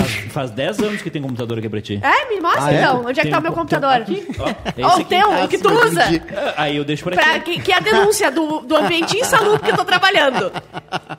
faz, faz 10 anos que tem computador aqui pra ti. É, me mostra Ah, é? então. Onde é que Tem tá o meu co- computador? Ó, esse aqui. teu, o que tu eu usa. Ah, Aí eu deixo pra Pra, ti. que, que é a denúncia do, do ambiente insalubre que eu tô trabalhando.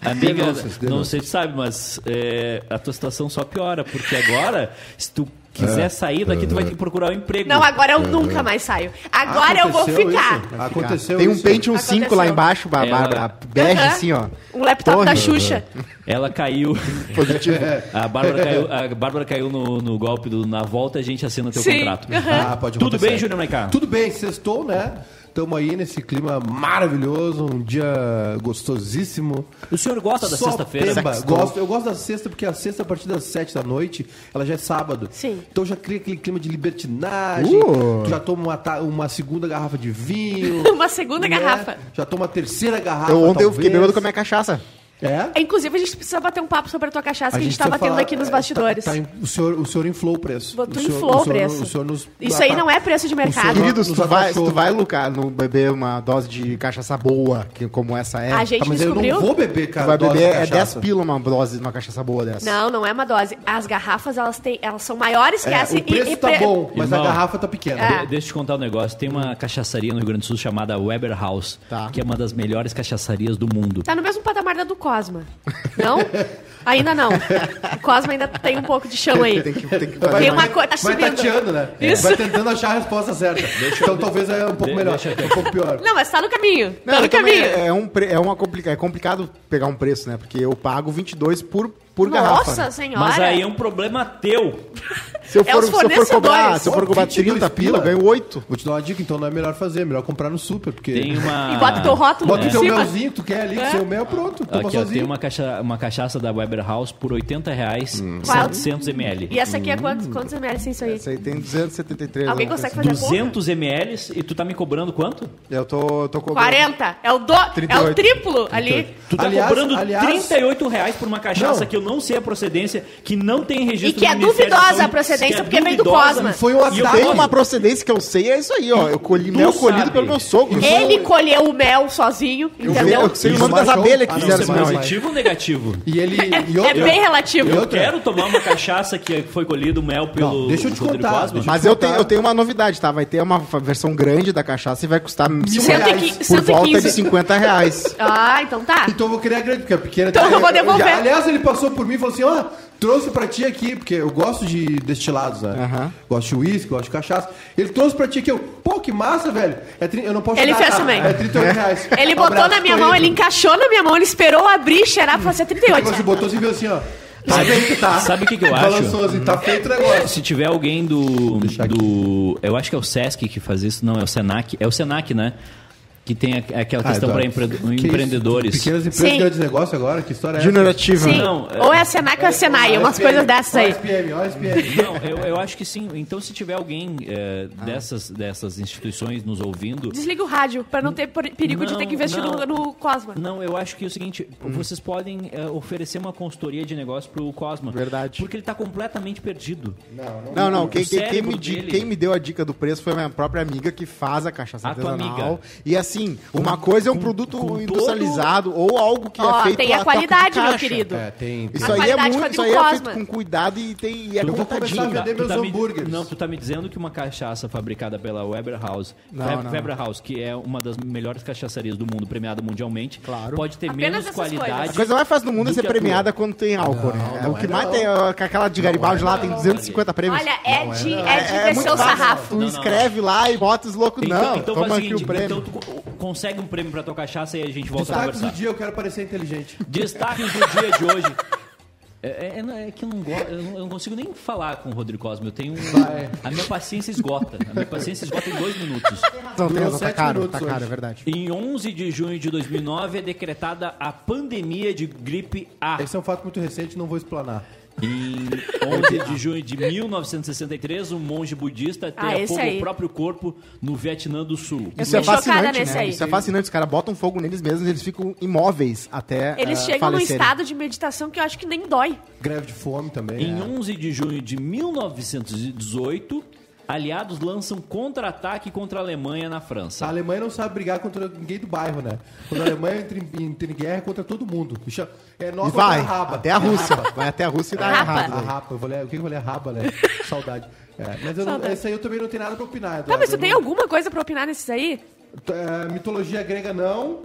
Amiga, Denúncias, não denúncias. sei se tu sabe, mas é, a tua situação só piora, porque agora, se tu quiser É. sair daqui, tu vai ter que procurar um emprego. Não, agora eu nunca mais saio. Agora eu vou ficar. isso? Aconteceu Tem um? Pentium 5 Aconteceu. lá embaixo, a Ela- Bárbara, bege assim, ó. Um laptop Torre. da Xuxa. Ela caiu. Positivo. A Bárbara caiu, a Bárbara caiu no, no golpe do na volta, a gente assina teu Sim. contrato. Ah, pode Tudo acontecer. bem, Júnior Maiká? Tudo bem, sextou, né? Estamos aí nesse clima maravilhoso, um dia gostosíssimo. O senhor gosta da sexta-feira? Gosto, eu gosto da sexta porque a sexta, a partir das sete da noite, ela já é sábado. Sim. Então já cria aquele clima de libertinagem. Uh. Tu já toma uma, uma segunda garrafa de vinho. Uma segunda né? garrafa. Já toma a terceira garrafa. Eu, ontem eu fiquei talvez. bebendo com a minha cachaça. É? Inclusive, a gente precisa bater um papo sobre a tua cachaça que a gente tá precisa batendo falar- aqui nos é, bastidores. tá- tá o, senhor, o senhor inflou o preço. Tu o senhor, inflou o senhor- preço. O senhor nos, Isso aí não é preço de mercado. Querido, se tu vai, tu vai Luca, no beber uma dose de cachaça boa, que, como essa é, A gente Tá, mas eu descobriu. não vou beber, tu cara. vai dose de beber é 10 cachaça. pila uma dose de uma cachaça boa dessa. Não, não é uma dose. As garrafas, elas, têm, elas são maiores que É, essa. o preço e, e tá pre- bom, mas Irmão, a garrafa tá pequena. É. De- deixa eu te contar um negócio. Tem uma cachaçaria no Rio Grande do Sul chamada Weber House, Tá. que é uma das melhores cachaçarias do mundo. Tá no mesmo patamar da do Cosma. Não? Ainda não. O Cosma ainda tem um pouco de chão aí. Tem que, tem que Vai- fazer. Tem uma vai- coisa- tá Vai tateando, né? Isso. Vai tentando achar a resposta certa. então talvez é um pouco De- melhor, deixa é um pouco pior. Não, mas tá no caminho. Não, tá no eu caminho. é, um, pre- é, uma complica, é complicado pegar um preço, né? Porque eu pago 22 por, por garrafa. Nossa senhora. Mas aí é um problema teu. Se eu É for, os se eu for cobrar, se eu for cobrar 22 30 pila, eu ganho 8. Vou te dar uma dica, então não é melhor fazer, é melhor comprar no super, porque... Tem uma. E bota o teu rótulo Bota o teu melzinho, tu quer ali, É. que seu mel, pronto, toma Aqui, ó, tem uma, caixa, uma cachaça da Weber House por 80 reais, Qual? 700 ml. E essa aqui é quantos, quantos ml tem isso aí? Essa aí tem 273. Alguém consegue fazer a conta? 200 ml e tu tá me cobrando quanto? Eu tô, tô cobrando. 40. É o, do... é o 38. triplo ali. Tu tá Aliás- cobrando aliás- 38 reais por uma cachaça Não. que eu não sei a procedência, que não tem registro E que é do Ministério da duvidosa a procedência, que é porque vem do duvidosa. Cosma. Foi um E eu ataque. Uma procedência que eu sei, é isso aí, ó. Eu colhi Tu mel colhido sabe. pelo meu sogro. Ele colheu o mel sozinho, Eu, entendeu? eu sei o nome das abelhas que Ah, não, fizeram Isso esse é mel aí. positivo ou negativo? E ele... E É bem relativo. Eu quero tomar uma cachaça que foi colhido mel pelo Não, deixa eu te Rodrigo contar, Cosma. deixa Mas eu tenho, eu tenho uma novidade, tá? Vai ter uma fa- versão grande da cachaça e vai custar Mil Cento e reais. por 115. volta de 50 reais. Ah, então tá. Então eu vou querer a grande, porque a pequena... Então eu vou devolver. Aliás, ele passou por mim e falou assim, ó... Trouxe pra ti aqui, porque eu gosto de destilados, né? Aham. Gosto de uísque, gosto de cachaça. Ele trouxe pra ti aqui, eu... Pô, que massa, velho. É tri- Eu não posso Ele fez tá? também. É 38 reais. Ele botou Abraço, na minha mão, ele encaixou na minha mão, ele esperou abrir, cheirar pra fazer 38. Você botou assim e viu assim, ó. Tá feito, tá? Sabe o que que eu acho? Balançou assim, tá feito o negócio. Se tiver alguém do, deixar aqui. do. Eu acho que é o Sesc que faz isso, não, é o Senac. É o Senac, né? Que tem a- aquela Ah, questão para Eduardo, que isso? empreendedores. Pequenas empresas, Sim. grandes negócios agora? Que história é Junior essa? Ativa. Sim. Não, é- Ou é a Senac ou a Senai, umas SPM, coisas dessas aí. Ó, SPM, ó, SPM. Não, eu, eu acho que sim. Então, se tiver alguém é, dessas, dessas instituições nos ouvindo. Desliga o rádio, pra não ter perigo de Não, ter que investir no, não. no Cosma. Não, eu acho que é o seguinte, vocês podem é, oferecer uma consultoria de negócio pro Cosma. Verdade. Porque ele tá completamente perdido. Não, não, O quem, quem- quem me, dele- quem me deu a dica do preço foi a minha própria amiga que faz a cachaça A tua amiga. E assim, uma coisa é um com- produto com industrializado ou algo que Ó, é feito tem a qualidade, meu caixa. querido. É, tem... Isso A aí é muito, isso aí é feito com cuidado e tem e é Eu vou começar a vender meus tá me- hambúrgueres. não, tu tá me dizendo que uma cachaça fabricada pela Weber House, Não, Web- não. Weber House, que é uma das melhores cachaçarias do mundo, premiada mundialmente, Claro. pode ter Apenas menos qualidade. coisas. A coisa mais fácil do mundo é ser premiada quando tem álcool, né? não o que é mais tem, aquela de Garibaldi lá tem 250 prêmios. Olha, é de, é de é, descer o sarrafo. Tu escreve lá e bota os loucos. Então, não, então toma aqui o prêmio. então tu consegue um prêmio pra tua cachaça e a gente volta a Destaques do conversar. dia, eu quero parecer inteligente. Destaques do dia de hoje. É, é- é que eu não, gosto, eu não eu não consigo nem falar com o Rodrigo Cosme. Eu tenho. um- Vai. A minha paciência esgota. A minha paciência esgota em dois minutos. Não, tem Durou razão, tá sete caro, minutos tá caro, hoje. é verdade. Em 11 de junho de 2009 é decretada a pandemia de gripe A. Esse é um fato muito recente, não vou explanar. Em 11 de junho de 1963, um monge budista Ah, esse fogo aí. o próprio corpo no Vietnã do Sul. Eu Isso é fiquei chocada fascinante, nesse né? aí. Isso é fascinante. Os caras botam fogo neles mesmos e eles ficam imóveis até Eles ah, chegam num falecerem. estado de meditação que eu acho que nem dói. Greve de fome também. Em é. 11 de junho de 1918, Aliados lançam contra-ataque contra a Alemanha na A França. Alemanha não sabe brigar contra ninguém do bairro, né? Quando a Alemanha entra em, entra em guerra é contra todo mundo. É nós E vai, a raba. até a Rússia. Vai até a Rússia e dá Rapa. errado. A daí. rapa, eu falei, o que eu falei? A raba, né? Saudade. É, mas não, esse aí eu também não tenho nada pra opinar, Eduardo. Tá, mas você Eu tem não- alguma coisa pra opinar nesses aí? É, mitologia grega, não.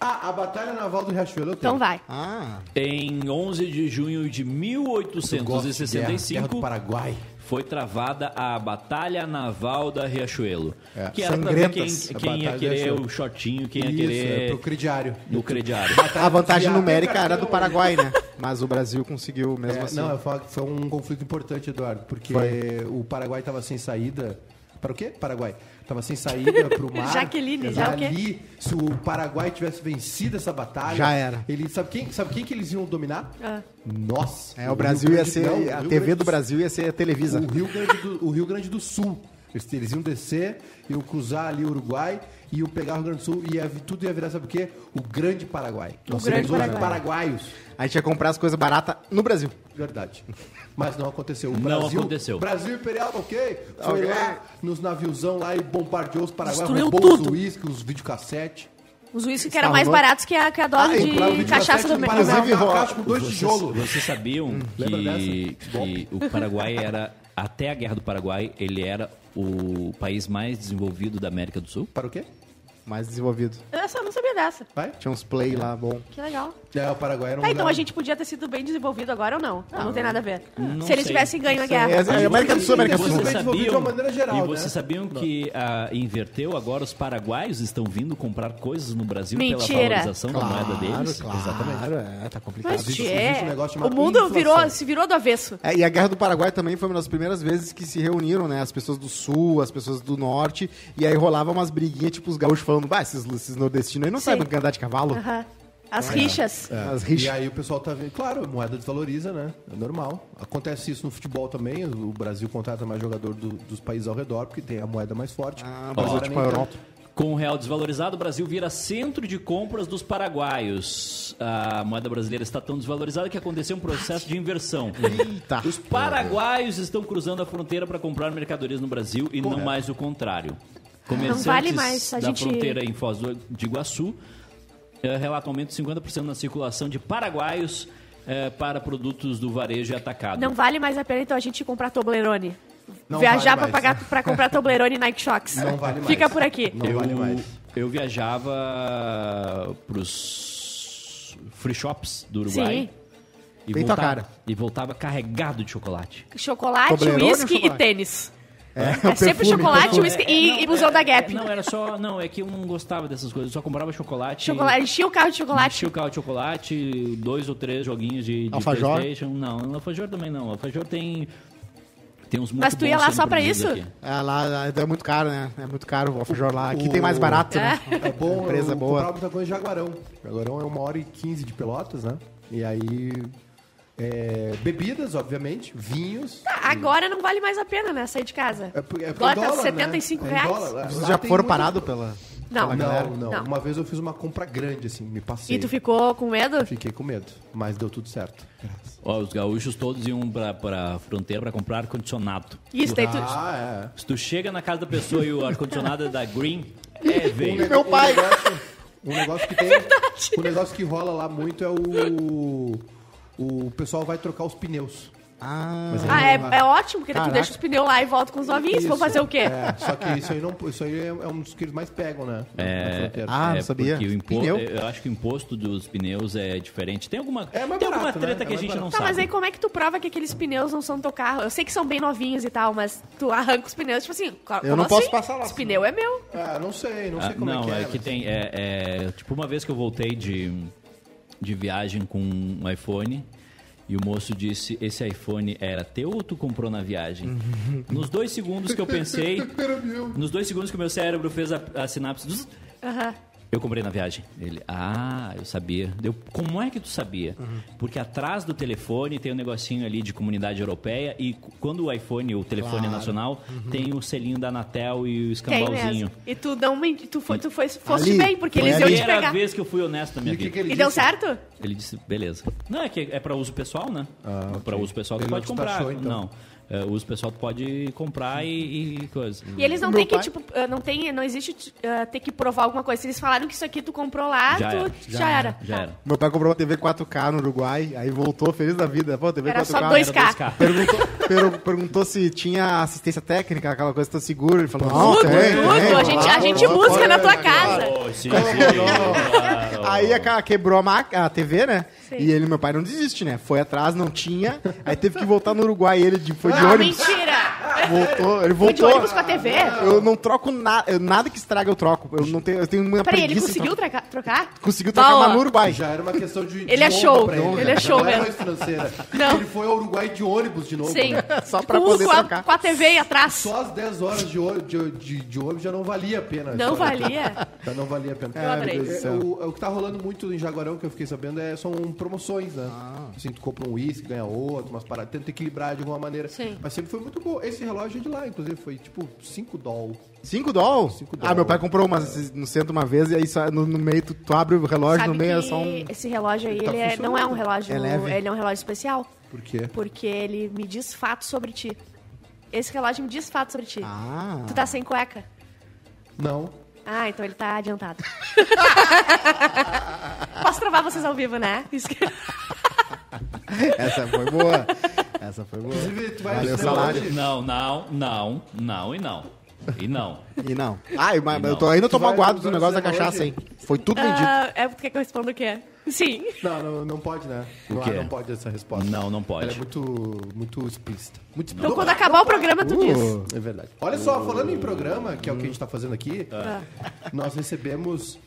Ah, a Batalha Naval do Riachuelo. Então vai. Ah, Em 11 de junho de Eu gosto de guerra, guerra do 1865, Paraguai. Foi travada a Batalha Naval da Riachuelo. É. Que era pra ver quem, quem A ia querer o shortinho, quem ia Isso, querer é pro crediário. no crediário. a vantagem numérica era do. Paraguai, né? Mas o Brasil conseguiu mesmo É, assim. Não, eu falo que foi um conflito importante, Eduardo, porque Foi. o Paraguai estava sem saída. Para o quê? Paraguai. Estava sem saída para o mar. Jaqueline, já o quê? Ali, se o Paraguai tivesse vencido essa batalha, Já era. Ele sabe quem, sabe quem que eles iam dominar? Ah. Nós. É, o Brasil Rio ia ser. não, o a TV Grande do Brasil ia ser a Televisa. O Rio Grande do, o Rio Grande do Sul. Eles, eles iam descer, iam cruzar ali o Uruguai, iam pegar o Rio Grande do Sul e tudo ia virar, sabe o quê? O Grande Paraguai. Nós Grande Paraguai. paraguaios. A gente ia comprar as coisas baratas no Brasil. Verdade. Mas não aconteceu. O Não Brasil, aconteceu. Brasil Imperial, ok? Foi Ok. lá nos naviozão lá e bombardeou os Paraguai, Destruiu roubou tudo. os uísques, os videocassete. Os uísques que eram mais baratos que a, que a dose Ah, de o cachaça do mercado. Inclusive, caixa com dois Vocês, tijolos. vocês sabiam Lembra que, que o Paraguai era, até a Guerra do Paraguai, ele era o país mais desenvolvido da América do Sul? Para o quê? Mais desenvolvido. Eu só não sabia dessa. Vai? Tinha uns play lá, bom. Que legal. É, o Paraguai era um Tá, então lugar- a gente podia ter sido bem desenvolvido agora ou não? Não, não tem nada a ver. Não Se eles sei. tivessem ganho a É, guerra. é América do Sul, América do Vocês Sul. bem desenvolvido de uma maneira geral, e né? vocês sabiam que ah, inverteu agora os paraguaios estão vindo comprar coisas no Brasil pela Mentira. valorização da moeda deles? Claro, Exatamente. é, tá complicado. Mas, existe- existe um negócio o mundo inflação. virou, se virou do avesso. É, e a Guerra do Paraguai também foi uma das primeiras vezes que se reuniram, né? As pessoas do sul, as pessoas do norte, e aí rolava umas briguinhas, tipo os gaúchos falando, bah, esses, esses nordestinos aí não Sim. sabem andar de cavalo. Aham. As rixas. As E rixas. aí o pessoal tá vendo. Claro, a moeda desvaloriza, né? É normal. Acontece isso no futebol também. O Brasil contrata mais jogador do- dos países ao redor, porque tem a moeda mais forte. Ah, Brasil tipo a tanto. Europa. Com o real desvalorizado, o Brasil vira centro de compras dos paraguaios. A moeda brasileira está tão desvalorizada que aconteceu um processo de inversão. Eita. Os paraguaios estão cruzando a fronteira para comprar mercadorias no Brasil e não mais o contrário. Comerciantes vale mais, a da gente- fronteira em Foz do de Iguaçu eh, relatam aumento de 50% na circulação de paraguaios eh, para produtos do varejo e atacado. Não vale mais a pena, então, a gente comprar Toblerone. Não Viajar vale pra, mais. pagar, pra comprar Toblerone e Nike Shox. Não vale mais. Fica por aqui. Não eu, vale mais. eu viajava pros free shops do Uruguai. Sim. E Bem voltava, cara. e voltava carregado de chocolate. Chocolate, uísque e tênis. É, É o sempre perfume, chocolate, perfume. e, e busão da Gap. Não, era só. Não, é que eu não gostava dessas coisas. Eu só comprava chocolate. Chocolate, enchia o carro de chocolate. Enchia o carro de chocolate, dois ou três joguinhos de, de Alfajor? Playstation. Não, alfajor também não. Alfajor tem. Tem uns muito Mas tu ia lá só pra isso? aqui. É, lá lá é muito caro, né? É muito caro o alfajor lá. Aqui tem mais barato, né? É bom, Empresa eu boa. comprava muita coisa em Jaguarão. Jaguarão é uma hora e quinze de pelotas, né? E aí... é, bebidas, obviamente, vinhos. Tá, agora não vale mais a pena, né? Sair de casa. É, porque- é porque Agora é tá dólar, 75 né? É reais. dólar. Lá- Vocês já tem foram muito- parados pela, Não. Não, não, Não. Uma vez eu fiz uma compra grande, assim, me passei. E tu ficou com medo? Fiquei com medo, mas deu tudo certo. Ó, os gaúchos todos iam pra, pra fronteira pra comprar ar-condicionado. Isso, daí tu... Ah, é. Se tu chega na casa da pessoa e o ar-condicionado é da Green, é, veio. Meu pai. Um negócio, um negócio que tem. O negócio que rola lá muito é o. O pessoal vai trocar os pneus. Ah, Ah, é, é ótimo, porque tu deixa os pneus lá e volta com os novinhos. Vão fazer o quê? É, só que isso aí, não, isso aí é, é um dos que eles mais pegam, né? Fronteira. Ah, não sabia. O impo... Pneu? Eu acho que o imposto dos pneus é diferente. Tem alguma, É tem alguma barato, né? treta É que a gente não barato. Tá, sabe. mas aí como é que tu prova que aqueles pneus não são do teu carro? Eu sei que são bem novinhos e tal, mas tu arranca os pneus, tipo assim, como não posso assim? passar lá, Esse pneu é meu. Ah, não sei, não Ah, sei como não, é que é. que mas- tem. É, é, tipo, uma vez que eu voltei de, de viagem com um iPhone. E o moço disse: Esse iPhone era teu ou tu comprou na viagem? Nos dois segundos que eu pensei, nos dois segundos que o meu cérebro fez a, a sinapse, Aham. Eu comprei na viagem. Ele, ah, eu sabia. Deu, como é que tu sabia? Porque atrás do telefone tem um negocinho ali de comunidade europeia e quando o iPhone, o telefone é nacional, tem o selinho da Anatel e o escambalzinho. E tu não menti- tu, foi, tu foi, foste Ali, bem, porque foi eles iam te Primeira pegar. vez que eu fui honesto na minha E que, vida. que ele E disse? deu certo? Ele disse, beleza. Não, é que é para uso pessoal, né? Ah. Para uso pessoal, tu pode comprar. taxou, então? Não. É, uso pessoal tu pode comprar e, e coisa. E eles não têm que, pai- tipo, ah, não tem, não existe ah, ter que provar alguma coisa. Se eles falaram que isso aqui tu comprou lá, Já tu era, já, era. Já Tá. era. Meu pai comprou uma TV 4K no Uruguai, aí voltou feliz da vida. Pô, TV Era 4K. só 2K. Era 2K. Perguntou, per- perguntou se tinha assistência técnica, aquela coisa, tá seguro. Ele falou, não, Tudo, tem, tudo. tem, a gente, a gente busca na tua casa. Oh, sim, sim. Aí a, ca- quebrou a, ma- a TV, né? Sim. E ele, meu pai, não desiste, né? Foi atrás, não tinha. Aí teve que voltar no Uruguai. Ele de- foi de Ah, ônibus. mentira! Voltou, ele voltou. ônibus com a TV? Eu não troco nada. Nada que estraga eu troco. Eu não tenho, eu tenho uma Peraí, ele conseguiu trocar. trocar? Conseguiu trocar, mas no Uruguai. Já era uma questão de. Ele é pra ele é né? era mesmo. Não. Ele foi ao Uruguai de ônibus de novo. Sim. né? Só pra poder com a, trocar. com a TV aí atrás. Só as 10 horas de, ônibus- de, de, de ônibus já não valia a pena. Não valia. Já não valia a pena. Eu adorei. Deus do É, céu. o, o que tá rolando muito em Jaguarão, que eu fiquei sabendo, é, são promoções, né? Ah. Assim, tu compra um uísque, ganha outro, umas paradas, tenta equilibrar de alguma maneira. Sim. Mas sempre foi muito bom. Esse relógio é de lá, inclusive, foi tipo 5 dólares. 5 dólares? Cinco Ah, meu pai comprou uma no centro uma vez e aí só- no, no meio tu, tu abre o relógio, Sabe no meio é só um. esse relógio aí, Ele tá ele é- não é um relógio, É leve. ele é um relógio especial, Por quê? porque ele me diz fatos sobre ti. Esse relógio me diz fatos sobre ti. Ah. Tu tá sem cueca? Não. Ah, então ele tá adiantado. Posso travar vocês ao vivo, né? Isso que- Essa foi boa. Essa foi boa. Inclusive, tu vai Valeu o salário. Não, não, não, não e não. E não. E não. Ai, mas E eu tô, ainda tô magoado do negócio da cachaça, hoje? hein? Foi tudo vendido. Ah, é porque que eu respondo o quê? Sim. Não, não, não pode, né? Não, quê? não pode essa resposta. Não, não pode. Ela é muito, muito explícita. Muito explícita. Então quando acabar o programa, tu diz. Uh, É verdade. Olha só, falando em programa, que é o que a gente tá fazendo aqui, Ah. nós recebemos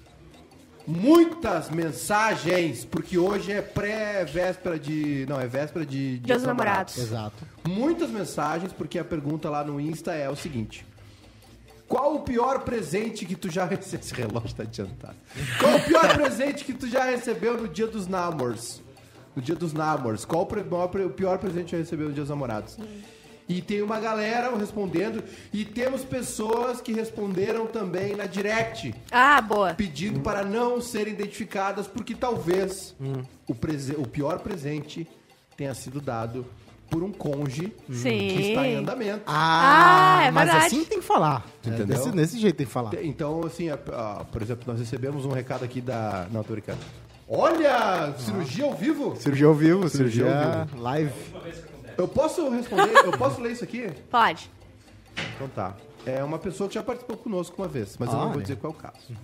muitas mensagens, porque hoje é pré-véspera de. Não, é véspera de Dia dos Namorados. exato. Muitas mensagens, porque a pergunta lá no Insta é o seguinte. Qual o pior presente que tu já recebeu? Esse relógio tá adiantado. Qual o pior presente que tu já recebeu no dia dos namors? No dia dos namors. Qual o, pior presente que já recebeu no dia dos namorados? E tem uma galera respondendo. E temos pessoas que responderam também na direct Ah, boa. pedindo para não serem identificadas, porque talvez o, prese- o pior presente tenha sido dado por um conge Sim. que está em andamento. Ah, Ah, é mas verdade. assim tem que falar. Entendeu? Desse, desse jeito tem que falar. Então, assim, a- a- por exemplo, nós recebemos um recado aqui da. Não, tô brincando. Olha! Cirurgia ao vivo? Cirurgia ao vivo, Cirurgia cirurgia, ao vivo. live. Eu posso responder? Eu posso ler isso aqui? Pode. Então tá. É uma pessoa que já participou conosco uma vez, mas eu não vou dizer qual é o caso.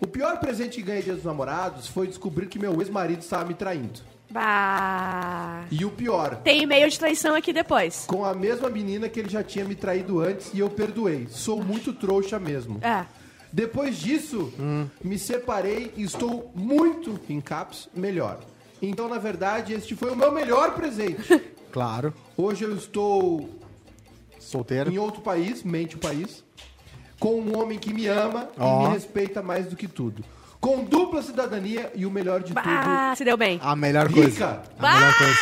O pior presente que ganhei dia dos namorados foi descobrir que meu ex-marido estava me traindo. Bah. E o pior, Tem e-mail de traição aqui depois. com a mesma menina que ele já tinha me traído antes e eu perdoei. Sou muito trouxa mesmo. É. Depois disso, me separei e estou muito, em caps, melhor. Então, na verdade, este foi o meu melhor presente. Claro. Hoje eu estou Solteiro. em outro país, mente o país, com um homem que me ama Ó. e me respeita mais do que tudo. Com dupla cidadania e o melhor de tudo, Bah, se deu bem. A melhor coisa. rica. A melhor coisa.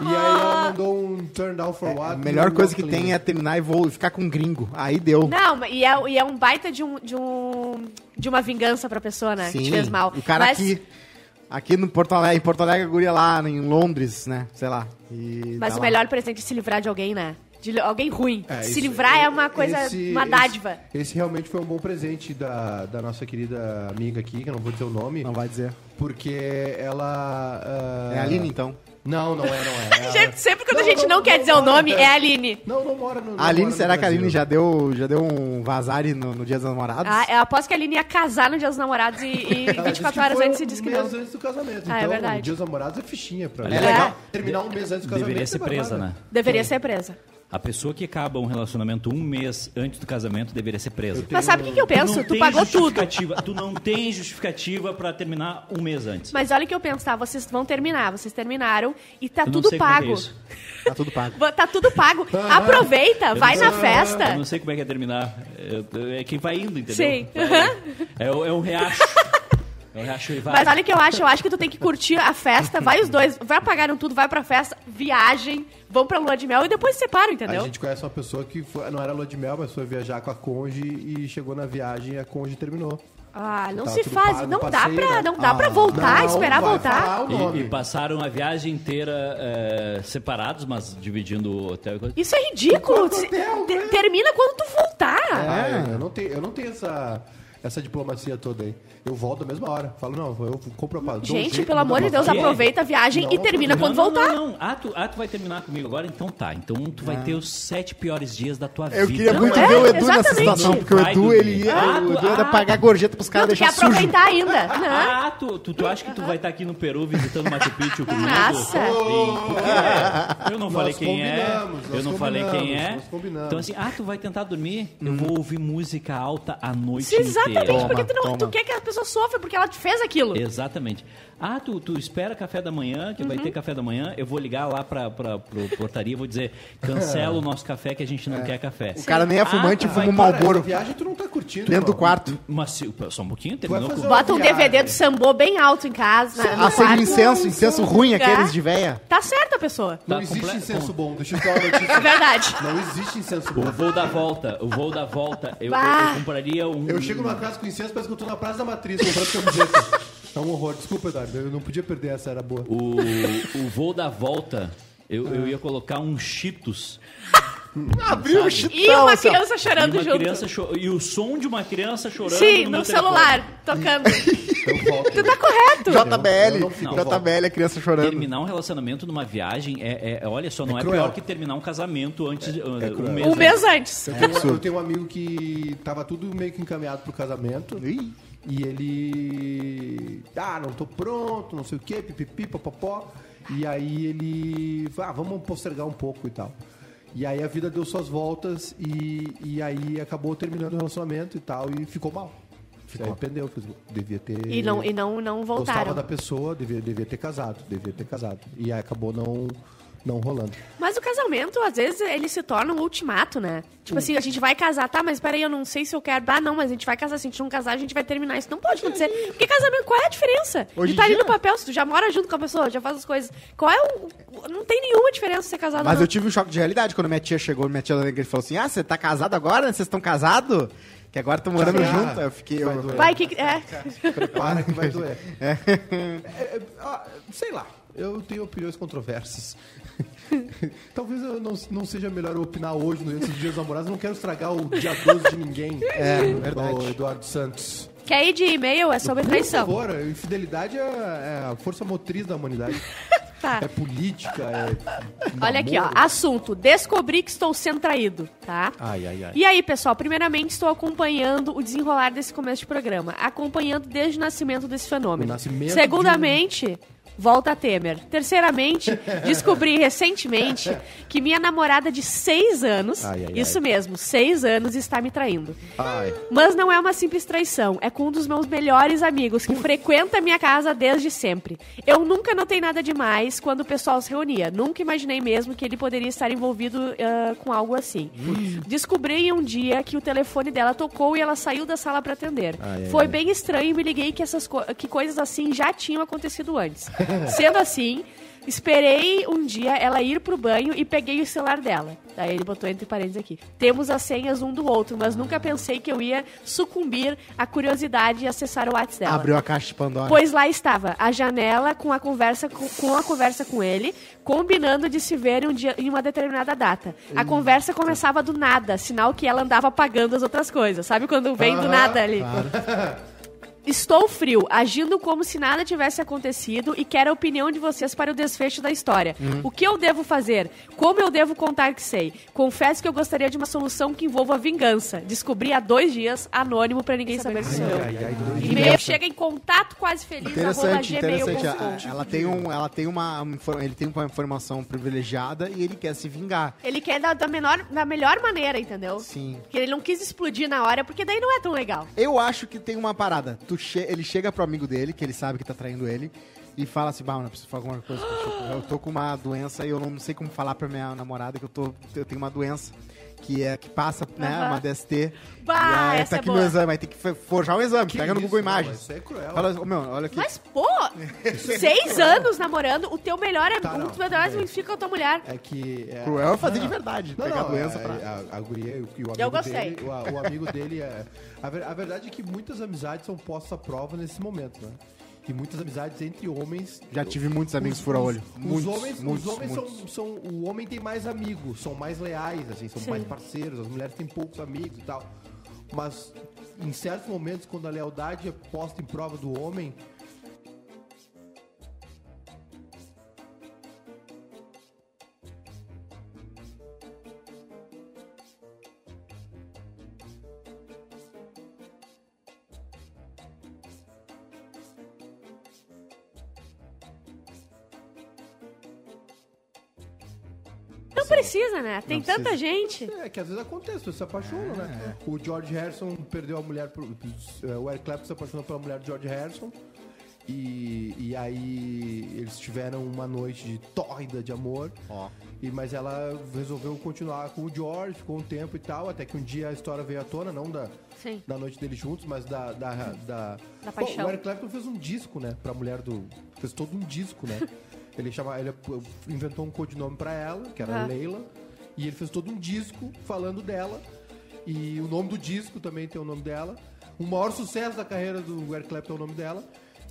E aí ela mandou um turn down for what? A melhor coisa que clean. tem é terminar e vou ficar com um gringo. Aí deu. Não, e é, e é um baita de um, de um. de uma vingança pra pessoa, né? Que te fez mal. O cara Mas- aqui. Aqui no Porto Alegre, em Porto Alegre, a guria lá em Londres, né? Sei lá. E Mas tá o lá. melhor presente é se livrar de alguém, né? De alguém ruim. É, se isso- livrar é uma coisa, esse- uma esse- dádiva. Esse, realmente foi um bom presente da, da nossa querida amiga aqui, que eu não vou dizer o nome, Não vai dizer. porque ela... ah, É a Aline, então. Não, não é, não é. Gente, sempre quando Não, a gente não, não, quer não dizer o nome, é a Aline. Não, não mora no. não A Aline, mora no será que a. Aline já deu, já deu um vazare no, no Dia dos Namorados? Ah, eu aposto que a Aline ia casar no Dia dos Namorados e, e Ela disse 24 que horas foi antes se um disse que mês não. antes do casamento. Ah, é então, verdade. o Dia dos Namorados é fichinha pra É legal. terminar um mês antes do casamento. Deveria ser é presa, né? Deveria ser presa. A pessoa que acaba um relacionamento um mês antes do casamento deveria ser presa. Mas sabe o que, que eu penso? Tu tem pagou tudo. Tu não tem justificativa pra terminar um mês antes. Mas olha o que eu penso, tá? Vocês vão terminar, vocês terminaram e tá Eu tudo é é pago. isso. Tá tudo pago. Tá tudo pago. Aproveita, Eu vai na sei- festa. Eu não sei como é que é terminar. É, é quem vai indo, entendeu? Sim. É, é, o- é um riacho. É um e vai. Mas olha o que eu acho, eu acho que tu tem que curtir a festa, vai os dois, vai pagaram tudo, vai pra festa, viagem, vão pra lua de mel e depois se separam, A entendeu? gente conhece uma pessoa que foi- não era lua de mel, mas foi viajar com a Conge e chegou na viagem e a Conge terminou. Ah, não Tá se faz. pago, Não dá pra, né? não dá pra voltar, Não, esperar voltar. E, e passaram a viagem inteira é, separados, mas dividindo o hotel e coisa. Isso é ridículo. Hotel, te- né? termina quando tu voltar. Ah, eu, eu não tenho, eu não tenho essa, essa diplomacia toda aí. Eu volto na mesma hora. Falo, não, eu compro a Gente, jeito, pelo amor de Deus, aproveita a viagem Não, e termina Não, quando não, voltar. Não, não. Ah, tu, ah, tu vai terminar comigo agora? Então tá. Então tu vai ter os sete piores dias da tua Eu vida. queria muito é, ver o Edu nessa exatamente. situação, porque o Edu, ele ia, Ah, o Edu ia ah. pagar gorjeta pros caras tu quer deixar sujo. aproveitar ainda. Não. Ah, tu, tu, tu acha que tu vai estar aqui no Peru visitando Machu Picchu comigo? Nossa. Eu não falei quem é. Eu não falei quem é. Então assim, ah, tu vai tentar dormir? Eu vou ouvir música alta a noite Sim, Exatamente, inteira. porque tu, não, toma. tu quer que a pessoa sofra porque ela te fez aquilo. Exatamente. Ah, tu, tu espera café da manhã, que Uhum. vai ter café da manhã, eu vou ligar lá pra, pra pro portaria e vou dizer, cancela o nosso café que a gente não quer café. O cara nem é fumante Ah, e vai fuma um Malboro viagem tu não tá curtindo. dentro do quarto. Mas se- só um pouquinho, terminou com... Bota um DVD do Sambô bem alto em casa. na- Acende incenso, incenso ruim, É. aqueles de véia. Tá certa a pessoa. Não Tá existe comple- incenso bom. Deixa eu te dar uma É verdade. Não existe incenso bom. O voo da volta, o voo da volta, eu, eu, eu compraria um... Eu chego numa casa com incenso, parece que eu tô na Praça da Matriz comprando camiseta. É um horror. Desculpa, Eduardo. Eu não podia perder essa, era boa. O, o voo da volta, eu, eu ia colocar um Cheetos. Abriu o chitão, E uma criança E, chorando uma junto. criança cho- e o som de uma criança chorando Sim, no no meu celular, tocando. Eu volto. tu tá correto. JBL, Eu não fico, JBL, a criança telefone. chorando. Terminar um relacionamento numa viagem é, é- olha só, não é, cruel. pior que terminar um casamento antes de um cruel. mês. Um antes. mês antes. Eu tenho, eu tenho um amigo que tava tudo meio que encaminhado pro casamento. Ih. E ele. Ah, não tô pronto, não sei o quê, pipipi, popopó. E aí ele. Ah, vamos postergar um pouco e tal. E aí a vida deu suas voltas e, e aí acabou terminando o relacionamento e tal, e ficou mal. Se arrependeu, devia ter. E não, e não, não Gostava voltaram. da pessoa, devia, devia ter casado, devia ter casado. E aí acabou não, não rolando. Mas o casamento, às vezes, ele se torna um ultimato, né? Tipo assim, a gente vai casar, tá, mas peraí, eu não sei se eu quero. Ah, não, mas a gente vai casar. Se a gente não casar, a gente vai terminar. Isso não pode acontecer. Porque casamento, qual é a diferença? Hoje de tá ali no papel, se tu já mora junto com a pessoa, já faz as coisas. Qual é o. Não tem nenhuma diferença ser casado Mas não. eu tive um choque de realidade quando minha tia chegou, minha tia Negra falou assim: Ah, você tá casado agora? Vocês estão casados? Que agora estão morando Ah, junto. Eu fiquei. vai Eu, doer. Vai, que. É. Prepara que vai doer. É, é, ah, sei lá, eu tenho opiniões controversas. Talvez eu não, não seja melhor eu opinar hoje, no dia dos dias dos namorados. Não quero estragar o dia 12 de ninguém. É, verdade. O Eduardo Santos. Quer ir de e-mail? É sobre Por traição. favor, infidelidade é, é a força motriz da humanidade. Tá. É política, é. Olha aqui, ó. Assunto: descobri que estou sendo traído, tá? Ai, ai, ai. E aí, pessoal, primeiramente estou acompanhando o desenrolar desse começo de programa, acompanhando desde o nascimento desse fenômeno. O nascimento Segundamente, volta a Temer. Terceiramente, descobri recentemente que minha namorada de seis anos, Ai, ai, isso ai. mesmo, seis anos, está me traindo. Ai. Mas não é uma simples traição, é com um dos meus melhores amigos que frequenta a minha casa desde sempre. Eu nunca notei nada demais quando o pessoal se reunia. Nunca imaginei mesmo que ele poderia estar envolvido ah, com algo assim. Descobri um dia que o telefone dela tocou e ela saiu da sala para atender. Foi bem estranho e me liguei que, essas co- que coisas assim já tinham acontecido antes. Sendo assim, esperei um dia ela ir pro banho e peguei o celular dela. Daí ele botou entre parênteses aqui. Temos as senhas um do outro, mas nunca pensei que eu ia sucumbir à curiosidade e acessar o WhatsApp dela. Abriu a caixa de Pandora. Pois lá estava, a janela com a conversa com, com a conversa com ele, combinando de se ver um dia, em uma determinada data. A conversa começava do nada, sinal que ela andava apagando as outras coisas. Sabe quando vem do nada ali? Estou frio, agindo como se nada tivesse acontecido e quero a opinião de vocês para o desfecho da história. O que eu devo fazer? Como eu devo contar que sei? Confesso que eu gostaria de uma solução que envolva vingança. Descobri há dois dias, anônimo, para ninguém saber que sou eu. E-mail chega em contato quase feliz, Interessante, arroba interessante. A- Ela tem, um, ela tem uma, ele tem uma informação privilegiada e ele quer se vingar. Ele quer da, da, menor, da melhor maneira, entendeu? Sim. Que ele não quis explodir na hora, porque daí não é tão legal. Eu acho que tem uma parada. Tu che- ele chega pro amigo dele, que ele sabe que tá traindo ele, e fala assim, bah, eu preciso fazer alguma coisa. Eu tô com uma doença e eu não sei como falar pra minha namorada que eu, tô, eu tenho uma doença. Que é que passa, né, uma DST. Bah, e aí tá é aqui no exame, aí tem que forjar o exame, Que pega no Google Imagens. isso é cruel. Fala, ô, meu, olha aqui. Mas, pô, seis anos namorando, o teu melhor é Tá, um dos melhores fica com a tua mulher. É que. É, Cruel é fazer Não, de verdade, Não, pegar não, a doença é, pra... a, a guria e o amigo Eu gostei. dele. O, a- o amigo dele é. A, a verdade é que muitas amizades são postas à prova nesse momento, né? E muitas amizades entre homens. Já tive muitos amigos Os- fura-olho. Os, Muitos, homens, muitos, os homens muitos. São, são. O homem tem mais amigos, são mais leais, assim, são Sim. mais parceiros. As mulheres têm poucos amigos e tal. Mas em certos momentos, quando a lealdade é posta em prova do homem, né? Tem Não tanta precisa. gente. É, que às vezes acontece, você se apaixona, né? O George Harrison perdeu a mulher. Pro, eh, o Eric Clapton se apaixonou pela mulher do George Harrison. E, e aí eles tiveram uma noite de tórrida de amor. Ó. E, mas ela resolveu continuar com o George, ficou um tempo e tal, até que um dia a história veio à tona, não da, Sim. da noite deles juntos, mas da. Da, da... Da paixão. o Eric Clapton fez um disco, né? Pra mulher do. Fez todo um disco, né? ele chama, ele inventou um codinome pra ela, que era Ah. Leila. E ele fez todo um disco falando dela. E o nome do disco também tem o nome dela. O maior sucesso da carreira do Eric Clapton é o nome dela.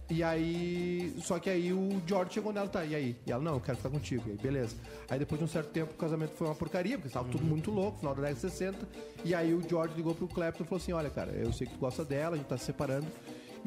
E aí, só que aí o George chegou nela, tá, e aí? E ela, não, eu quero ficar contigo. E aí, beleza. Aí depois de um certo tempo o casamento foi uma porcaria, porque estava tudo muito louco, final da década de 60. E aí o George ligou pro Clapton e falou assim, olha, cara, eu sei que tu gosta dela, a gente tá se separando.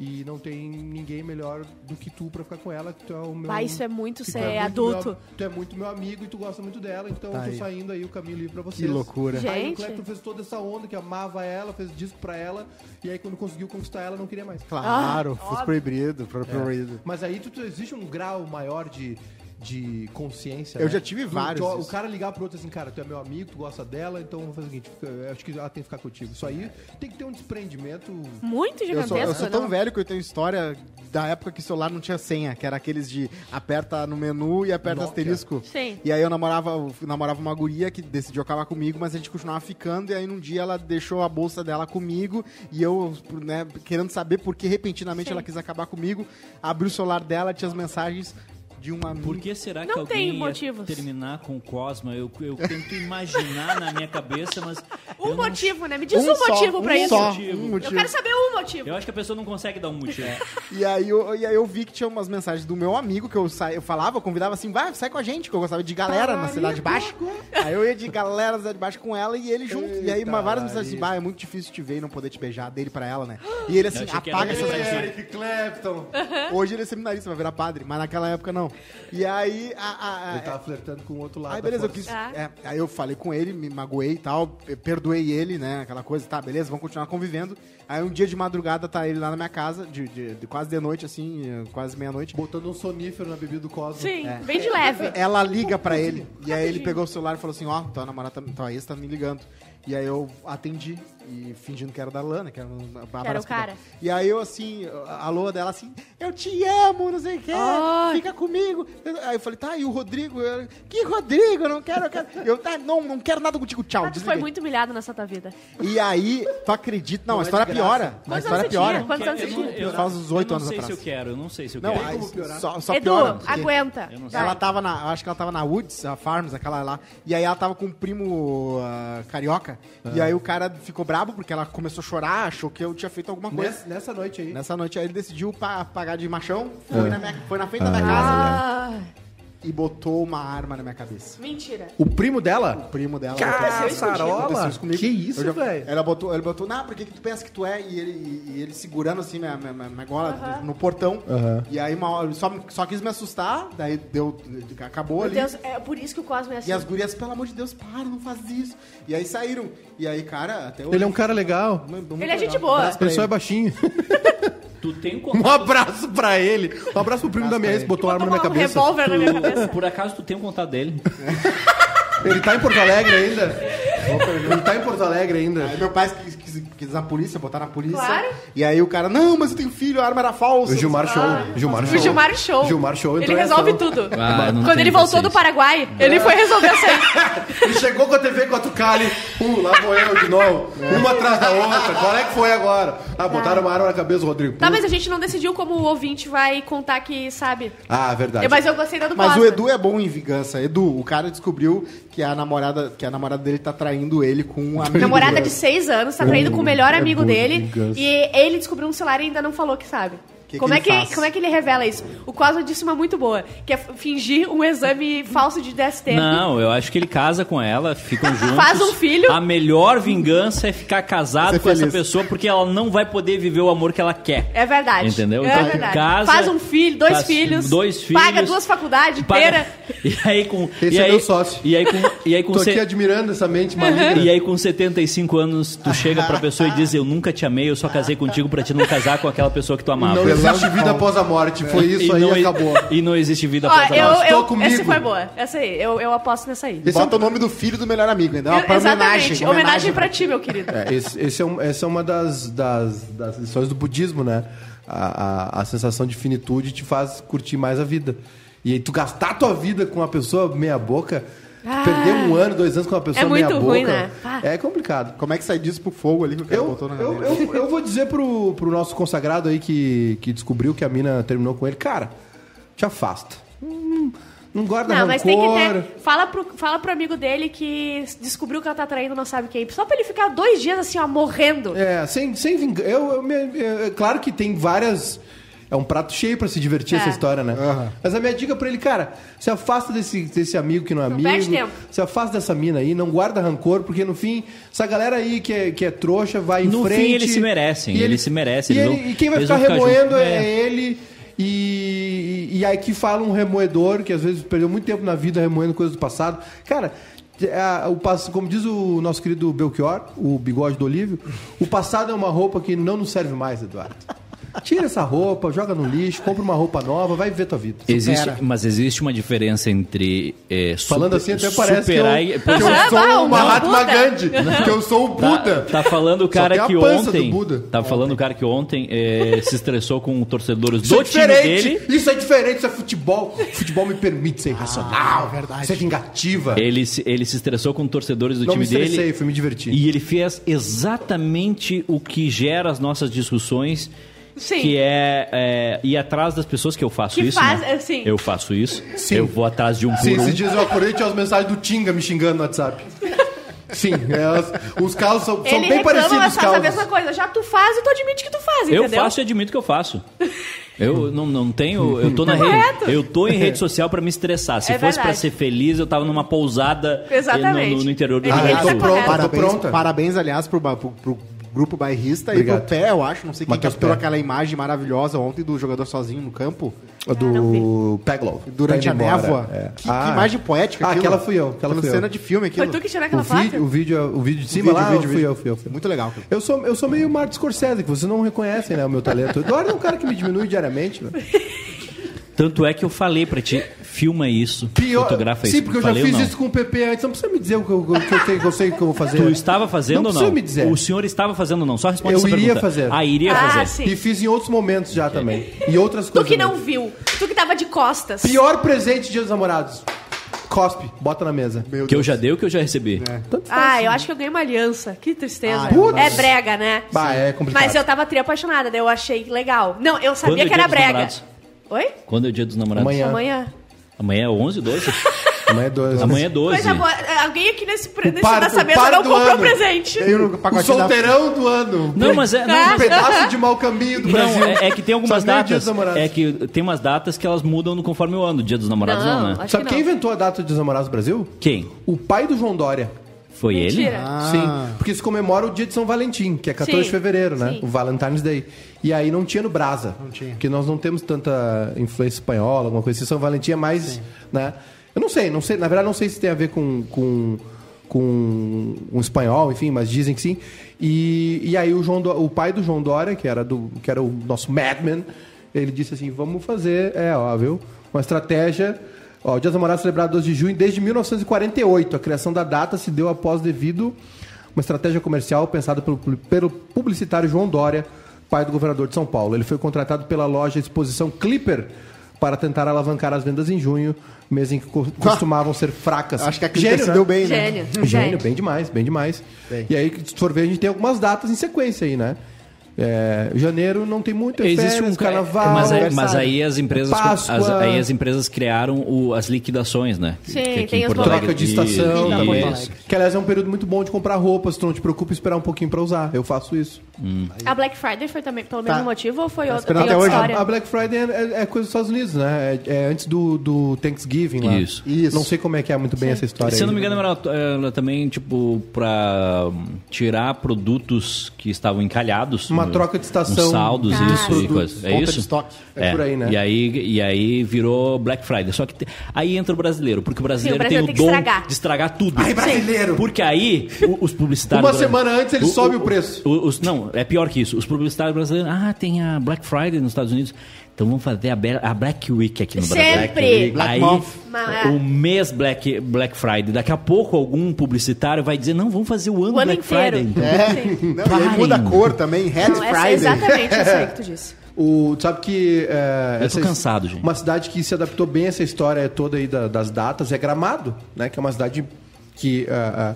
E não tem ninguém melhor do que tu pra ficar com ela, que tu é o meu... Bah, isso é muito que ser muito adulto. meu- tu é muito meu amigo e tu gosta muito dela, então Tá eu tô aí. saindo aí o caminho livre pra Que vocês. loucura. Gente. Aí o Clapton fez toda essa onda que amava ela, fez disco pra ela, e aí quando conseguiu conquistar ela, não queria mais. Claro, Ah, óbvio. proibido, pro- proibido. Mas aí tu, tu- existe um grau maior de, de consciência. Eu né? já tive vários O, isso. cara ligar pro outro assim, cara, tu é meu amigo, tu gosta dela, então vamos fazer o seguinte, fica- eu acho que ela tem que ficar contigo. Isso aí tem que ter um desprendimento. Muito Eu gigantesco, sou, eu sou tão não? velho que eu tenho história da época que o celular não tinha senha, que era aqueles de aperta no menu e aperta Nokia. asterisco. Sim. E aí eu namorava, eu namorava uma guria que decidiu acabar comigo, mas a gente continuava ficando, e aí num dia ela deixou a bolsa dela comigo, e eu, né, querendo saber por que repentinamente Sim. ela quis acabar comigo, abri o celular dela, tinha as mensagens de um amigo. Por que será que Não tem alguém ia motivos. terminar com o Cosma? Eu, eu tento imaginar na minha cabeça, mas... Um eu não- motivo, né? Me diz Um um, só, motivo pra um isso. só, Motivo. um Eu motivo. Eu quero saber um motivo. Eu acho que a pessoa não consegue dar um motivo. E aí, eu, e aí eu vi que tinha umas mensagens do meu amigo que eu, sa... eu falava, eu convidava assim, vai, sai com a gente, que eu gostava de galera na Cidade Baixa. Aí eu ia de galera na Cidade Baixa com ela e ele junto. e aí Eita, uma, várias mensagens assim, bah, é muito difícil te ver e não poder te beijar, dele pra ela, né? E ele assim, apaga essas mensagens. Eric Clapton! Hoje ele é seminarista, vai virar padre, mas naquela época não. E aí, a, a- a- Ele tava flertando com o outro lado. Aí beleza, eu quis. Ah. é, aí eu falei com ele, me magoei e tal, perdoei ele, né? Aquela coisa, tá, beleza, vamos continuar convivendo. Aí um dia de madrugada tá ele lá na minha casa, de, de- de quase de noite, assim, eh, quase meia-noite. Botando um sonífero na bebida do Cosmo. Sim, É. bem de leve. Ela liga pra ele, e aí ele pegou o celular e falou assim: Ó, tua namorada, tá- tua ex tá me ligando. E aí eu atendi, e fingindo que era da Lana, que era, um abraço pra- cara. E aí eu assim, a alô dela assim, eu te amo, não sei o quê, Ai. fica comigo. Aí eu falei, tá, e o Rodrigo? Eu, que Rodrigo? Eu não quero, eu quero. Eu, tá, não, não quero nada contigo, tchau. Ah, tu foi muito humilhado nessa tua vida. E aí, tu acredita? Não, Não a é história graça. piora. A Quantos história anos você piora. Quantos anos você Eu não- tinha? eu- Faz uns oito eu anos não sei atrás. se eu quero, eu não sei se eu Não, quero. aí, como piorar? só, só Edu, piora. aguenta. Eu não sei. Vai. Ela tava na. Eu acho que ela tava na Woods, a Farms, aquela lá. E aí ela tava com um primo ah, carioca. E aí o cara ficou brabo porque ela começou a chorar, achou que eu tinha feito alguma coisa. Nessa, nessa noite aí. Nessa noite aí ele decidiu pa- pagar de machão, foi, na, minha- foi na frente da minha casa Ah, e botou uma arma na minha cabeça. mentira. O primo dela? O primo dela Caçarola? Que isso, já- velho? Ela botou, ele botou, não, por que, que tu pensa que tu é? E ele, e- ele segurando assim minha, minha, minha, gola no portão. Aham. E aí uma hora, só, só quis me assustar, daí deu, acabou Meu ali. Deus, é por isso que o Cosmo é assim. E as gurias, pelo amor de Deus, para, não faz isso. E aí saíram. E aí, cara, até hoje. Ele é um cara legal. Ele é gente legal. boa. Abraço pra Ele só é baixinho. Tu tem um Um contato... abraço pra ele. Um abraço pro primo da minha ex, botou arma na minha um cabeça. revólver na minha cabeça. Por acaso tu tem um contato dele? Ele tá em Porto Alegre ainda? Ele tá em Porto Alegre ainda. Aí meu pai quis, quis, quis na polícia, botar na polícia. Claro. E aí o cara, não, mas eu tenho filho, a arma era falsa. O Gilmar Show. Gilmar Show. O Gilmar Show. Gilmar Show Ele resolve tudo. Ah, Quando ele voltou do Paraguai, ele foi resolver isso aí. Ele chegou com a TV 4K ali. Um, lá vou eu de novo. Uma atrás da outra. Qual é que foi agora? Ah, botaram uma arma na cabeça do Rodrigo. Tá, mas a gente não decidiu como o ouvinte vai contar que sabe. Ah, verdade. Eu- mas eu gostei da do Mas o Edu é bom em vingança. Edu, o cara descobriu que a namorada, que a namorada dele tá traindo ele com um amigo. Namorada de seis anos, tá traindo com o melhor é amigo dele. E ele descobriu um celular e ainda não falou que sabe. Que como, que é que, faz? como é que ele revela isso? O Cosmo disse uma muito boa, que é fingir um exame falso de DST. Não, eu acho que ele casa com ela, ficam juntos. Faz um filho. A melhor vingança é ficar casado Ser com essa pessoa porque ela não vai poder viver o amor que ela quer. É verdade. Entendeu? É Então, verdade. casa- Faz um filho, dois faz filhos. dois filhos. Paga duas faculdades inteiras. E aí com. Esse e é aí, meu sócio. E aí com. E aí com Tô se- aqui admirando essa mente maligna. E aí com 75 anos, tu chega pra pessoa e diz, eu nunca te amei, eu só casei contigo pra te não casar com aquela pessoa que tu amava. Não existe vida após a morte. Foi isso e aí e acabou. E não existe vida Ó, após a eu, morte. Estou eu, comigo. essa foi boa. Essa aí. Eu, eu aposto nessa aí. Esse é Bota o nome do filho do melhor amigo, ainda. É uma Exatamente. homenagem. Homenagem, pra ti, meu querido. É, esse, esse é um- essa é uma das, das, das lições do budismo, né? A, a, a sensação de finitude te faz curtir mais a vida. E aí tu gastar tua vida com uma pessoa meia boca, Ah. perder um ano, dois anos com uma pessoa É muito meia ruim, boca, né? Ah. é complicado. Como é que sai disso pro fogo ali que o cara Eu, botou na eu, eu, eu vou dizer pro, pro nosso consagrado aí que, que descobriu que a mina terminou com ele, cara, te afasta. Hum, Não guarda Não, rancor. mas tem que ter. Fala pro, fala pro amigo dele que descobriu que ela tá traindo não sabe quem. Só pra ele ficar dois dias assim, ó, morrendo. É, sem, sem vingança. Eu, eu, me- é, é claro que tem várias. É um prato cheio pra se divertir É. essa história, né? Aham. Mas a minha dica pra ele, cara, se afasta desse, desse amigo que não é Não amigo. perde tempo. Se afasta dessa mina aí, não guarda rancor, porque no fim, essa galera aí que é, que é trouxa vai em No fim, frente. eles se merecem, e eles se merecem, E, ele- e quem vai ficar remoendo juntos. é, É. ele. E, e aqui fala um remoedor que às vezes perdeu muito tempo na vida remoendo coisas do passado. Cara, a- o, como diz o nosso querido Belchior, o bigode do Olívio, o passado é uma roupa que não nos serve mais, Eduardo. Tira essa roupa, joga no lixo, compra uma roupa nova, vai viver tua vida. Existe, Supera. mas existe uma diferença entre é, Falando super- assim, até parece que eu, superar que e- eu é. Ah, sou o o Mahatma Buda. Gandhi, que eu sou o Buda. Tá, tá falando o cara que ontem. Buda. Tá falando o cara que ontem é, se estressou com torcedores Isso do é time diferente. dele. Isso é diferente, isso é futebol. Futebol me permite ser irracional, verdade. ser vingativa. Ele, se- ele se estressou com torcedores do Não me time estressei, dele. fui me divertir. E ele fez exatamente o que gera as nossas discussões. Sim. Que é, é, ir atrás das pessoas que eu faço Que isso. faz- né? é, sim. Eu faço isso. Sim. Eu vou atrás de um por Sim, um. esses dias eu acordei e tinha as mensagens do Tinga me xingando no WhatsApp. Sim, elas- os casos são, são ele bem reclama, parecidos os faz a mesma coisa. Já tu faz e tu admite que tu faz, Eu entendeu? faço e admito que eu faço. Eu não, não tenho. Eu tô na Correto. rede. Eu tô em rede social pra me estressar. Se É fosse pra verdade. ser feliz, eu tava numa pousada eh, no, no- no interior do Ele- Rio ele Grande do Sul. Parabéns, aliás, pro, pro, pro grupo bairrista Obrigado. e pro Pé, eu acho. Não sei quem Matheus capturou Pé. aquela imagem maravilhosa ontem do jogador sozinho no campo. Do Peglow. Durante Tá a embora. névoa. É. Que, que imagem poética Ah, aquilo. aquela fui eu. Aquela fui eu. cena de filme aquilo. Foi tu que tirou O aquela foto? vídeo, o, vídeo, o vídeo de cima vídeo, lá, o vídeo, fui vídeo. eu, fui eu. Fui eu. Muito legal. cara. Eu sou, eu sou meio Martin Scorsese, que vocês não reconhecem, né, o meu talento. O Eduardo é um cara que me diminui diariamente, né? Tanto é que eu falei pra ti, filma isso, fotografa isso. Sim, porque eu já Falei ou fiz não? isso com o PP antes. Não precisa me dizer o que eu, o que eu, tenho, que eu sei que eu vou fazer. Tu estava fazendo Não ou precisa não? me dizer. O senhor estava fazendo ou não? Só responde Eu essa iria pergunta. fazer. Ah, iria Ah, fazer. sim. E fiz em outros momentos já também. E outras Tu coisas. que não também. viu. Tu que tava de costas. Pior presente dia dos namorados. Cospe, bota na mesa. Meu Que eu Deus. já dei ou que eu já recebi? Tanto faz. Ah, eu acho que eu ganhei uma aliança. Que tristeza. Ah, Putz. é brega, né? Bah, é complicado. Mas eu tava tri apaixonada, daí eu achei legal. Não, eu Quando sabia é que dia era dos brega. namorados? Oi? Quando é o dia dos namorados? Amanhã. Amanhã. Amanhã é 11, 12? Amanhã é dois. Amanhã é 12. Coisa boa. Alguém aqui nesse, nesse par- nessa mesa não do comprou ano. presente. Veio no O pacotinho da... solteirão do ano. Não, mas é... Não, Ah. Um pedaço de mau caminho do Não, Brasil. é, é que tem algumas datas. dos namorados. É que tem umas datas que elas mudam no conforme o ano. Dia dos namorados não, né? acho Sabe que quem não. inventou a data dos namorados do Brasil? Quem? O pai do João Dória. Foi ele? Mentira. Ah. Sim, porque se comemora o dia de São Valentim, que é 14 Sim, de fevereiro, né? sim. O Valentine's Day. E aí não tinha no Brasa. Não tinha. Porque nós não temos tanta influência espanhola, alguma coisa assim. São Valentim é mais, né? Eu não sei, não sei. Na verdade, não sei se tem a ver com, com, com um espanhol, enfim, mas dizem que sim. E, e aí o, João Dó- o pai do João Dória, que era, do, que era o nosso madman, ele disse assim, vamos fazer, é óbvio, uma estratégia Ó, o Dia dos Namorados é celebrado 12 de junho desde 1948. A criação da data se deu após devido uma estratégia comercial pensada pelo, pelo publicitário João Dória, pai do governador de São Paulo. Ele foi contratado pela loja Exposição Clipper para tentar alavancar as vendas em junho, mês em que co- costumavam ser fracas. Acho que a Clipper se né? deu bem, né? Gênio. Gênio, bem demais, bem demais. Bem. E aí, se for ver, a gente tem algumas datas em sequência aí, né? É, janeiro não tem muito, é Existe férias, um carnaval, mas, aí, mas aí as empresas Páscoa. as, aí as empresas criaram o- as liquidações, né? Sim, Que aqui tem as. Troca de estação, E. Que aliás é um período muito bom de comprar roupas, tu não te preocupa em esperar um pouquinho pra usar. Eu faço isso. A Black Friday foi também pelo Tá. mesmo motivo ou foi Tá outra, outra hoje. história? A Black Friday é, é coisa dos Estados Unidos, né? É, é antes do, do Thanksgiving lá. Isso. Isso. Não sei como é que é muito bem essa história. Se eu não aí. me engano, ela, ela também, tipo, pra hum, tirar produtos que estavam encalhados. Uma troca de estação. saldos, Ah, isso. sim. E coisa. É isso? de estoque. É por aí, né? E aí, e aí virou Black Friday. Só que te- aí entra o brasileiro, porque o brasileiro, brasileiro tem o tem que dom estragar. de estragar tudo. Ai, brasileiro! Porque aí o- os publicitários. Uma semana antes ele sobe o preço. o- os- não, é pior que isso. Os publicitários brasileiros. Ah, tem a Black Friday nos Estados Unidos. Então vamos fazer a, a Black Week aqui no Brasil. Sempre. Black aí, Month. Mas- o mês Black, Black Friday. Daqui a pouco algum publicitário vai dizer: não, vamos fazer o ano, O ano Black inteiro. Friday. Então. É. Sim. Não, e aí muda a cor também. Red Não, é Friday. exatamente isso aí que tu disse. O, sabe que. É, Eu tô cansado, gente. Uma cidade que se adaptou bem a essa história toda aí da- das datas é Gramado, né? Que é uma cidade que ah,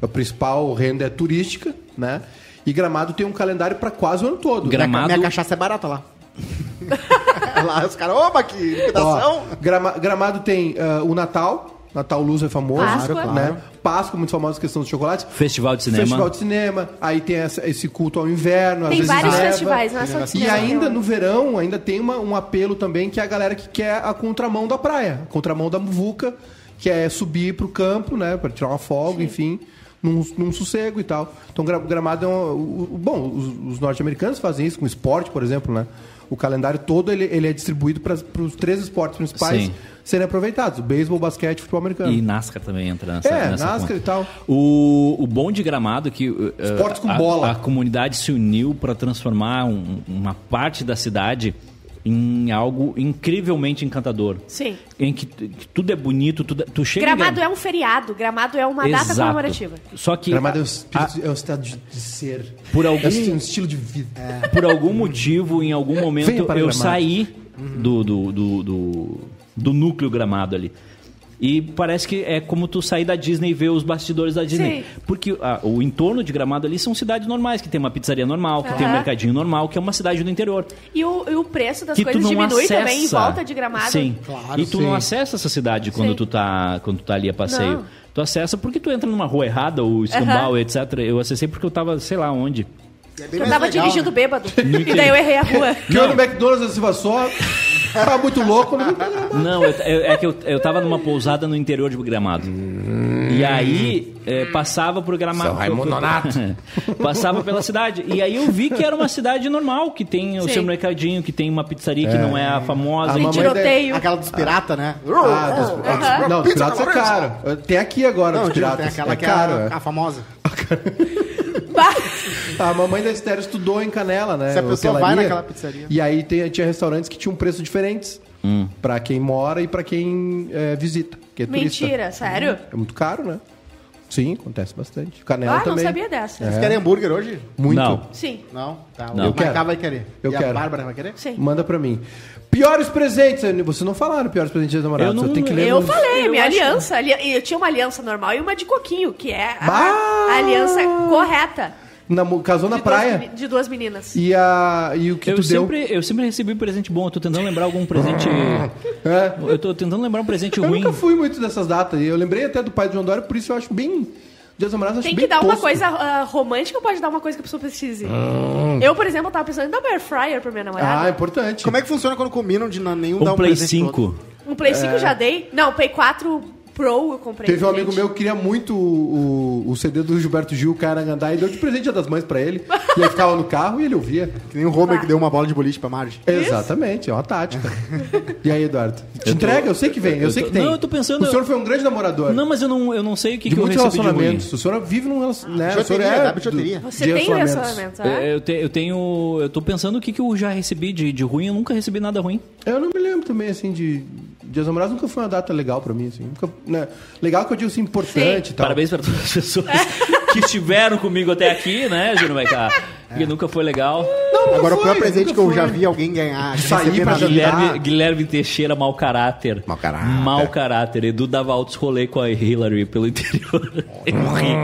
a principal renda é turística, né? E Gramado tem um calendário para quase o ano todo. Gra- Gramado- Minha cachaça é barata lá. lá os caras, opa, que liquidação. Ó, Grama- Gramado tem ah, o Natal. Natal Luz é famoso, Páscoa. né? Claro. Páscoa, muito famosa questão dos chocolates. Festival de cinema. Festival de cinema. Aí tem essa- esse culto ao inverno. às Tem vezes vários neva. festivais, não é só de E ainda no verão, ainda tem uma- um apelo também que é a galera que quer a contramão da praia, a contramão da muvuca, que é subir pro campo, né, para tirar uma folga, enfim, num, num sossego e tal. Então, Gra- Gramado é um, bom, os, os norte-americanos fazem isso com esporte, por exemplo, né? O calendário todo ele, ele é distribuído para os três esportes principais Sim. serem aproveitados: beisebol, basquete e futebol americano. E NASCAR também entra nessa, É, nessa NASCAR conta. e tal. O, o bom de Gramado é que uh, Esportes com a, bola. a comunidade se uniu para transformar um- uma parte da cidade em algo incrivelmente encantador. Sim. Em que, que tudo é bonito, tudo, é- tu chega em Gramado Gra- é um feriado, Gramado é uma data Exato. comemorativa. Só que Gramado é um, a- espírito- é um estado de, de ser. por algum É um estilo de vida. por algum motivo, em algum momento, eu Gramado. saí do, do, do, do, do núcleo gramado ali. E parece que é como tu sair da Disney e ver os bastidores da Disney. Sim. Porque ah, o entorno de Gramado ali são cidades normais, que tem uma pizzaria normal, que tem um mercadinho normal, que é uma cidade do interior. E o, e o preço das que coisas diminui acessa. também em volta de Gramado. Sim. Claro, e tu sim. não acessa essa cidade quando Sim. tu tá quando tu tá ali a passeio. Não. Tu acessa porque tu entra numa rua errada, ou escambau, etc. Eu acessei porque eu tava, sei lá onde. É Eu tava legal, dirigindo né? bêbado. e daí eu errei a rua. Que eu no McDonald's da Silva só, tava muito louco, não Não, eu- eu- é que eu, eu tava numa pousada no interior de Gramado. E aí, é, passava por Gramado. São Raimundo Nonato. passava pela cidade. E aí eu vi que era uma cidade normal, que tem o Sim. seu mercadinho, que tem uma pizzaria que não é a famosa. A Tem tiroteio. Aquela dos piratas, né? Ah, dos, não, dos piratas é caro. Tem aqui agora, Não, dos piratas. tem aquela é que caro. é é. a, a famosa. Bah! A mamãe da Esther estudou em Canela, né? Se a pessoa vai naquela pizzaria. E aí tem- tinha restaurantes que tinham preços diferentes. Pra quem mora e pra quem é, visita. Que é turista. Mentira, sério? É muito caro, né? Sim, acontece bastante. Canela Ah, não também. sabia dessa. Vocês querem hambúrguer hoje? Muito. Não. Sim. Não? Tá. Não. O Eu quero. Marcá vai querer. Eu e quero. a Bárbara vai querer? Sim. Manda pra mim. Piores presentes. Vocês não falaram piores presentes dos namorados. Eu não- Eu tenho que ler Eu nos- falei, Eu minha acho- aliança. ali- Eu tinha uma aliança normal e uma de coquinho, que é a, a aliança correta. Namu- Casou na de duas praia. meni- de duas meninas. E, a, e o que Eu tu deu? sempre, eu sempre recebi presente bom. Eu tô tentando lembrar algum presente. É. Eu tô tentando lembrar um presente Eu ruim. nunca fui muito dessas datas. E eu lembrei até do pai do João Dória, por isso eu acho bem. Dia dos namorados eu acho Tem bem que dar uma coisa ah, romântica ou pode dar uma coisa que a pessoa precise? Hum. Eu, por exemplo, tava pensando em dar uma air fryer pra minha Ah, é namorada. importante. Como é que funciona quando combinam de na- nenhum dar Um um Play presente pro 5. outro? Um Play 5 já dei. Não, Play 4 Pro eu comprei. Teve um amigo meu que queria muito o, o, o CD do Gilberto Gil, o cara Gandai, e deu de presente das Mães pra ele. E ele ficava no carro e ele ouvia. Que nem o Homer que deu uma bola de boliche pra Marge. Exatamente, é uma tática. e aí, Eduardo? Te entrega? Eu sei que vem, eu, eu sei tô- que tem. não, eu tô pensando- O senhor foi um grande namorador. Não, mas eu não, eu não sei o que, de que eu muitos recebi de ruim. relacionamentos. O senhor vive num relacionamento. Né? O senhor é do- Você de tem relacionamentos. relacionamento, né? É, Eu, te- eu tenho. Eu tô pensando o que, que eu já recebi de, de ruim. Eu nunca recebi nada ruim. Eu não me lembro também, assim, de, Dia dos Namorados nunca foi uma data legal pra mim, assim. Nunca, né? Legal que eu digo assim, importante e tal. Parabéns para todas as pessoas que estiveram comigo até aqui, né, Júnior Maiká? Porque nunca foi legal. Não, Agora, o foi, pior presente que eu foi. já vi alguém ganhar, Sair pra na. Guilherme, Guilherme Teixeira, mau caráter. Mau caráter. Mau caráter. Edu dava altos rolê com a Hillary pelo interior. Eu ri.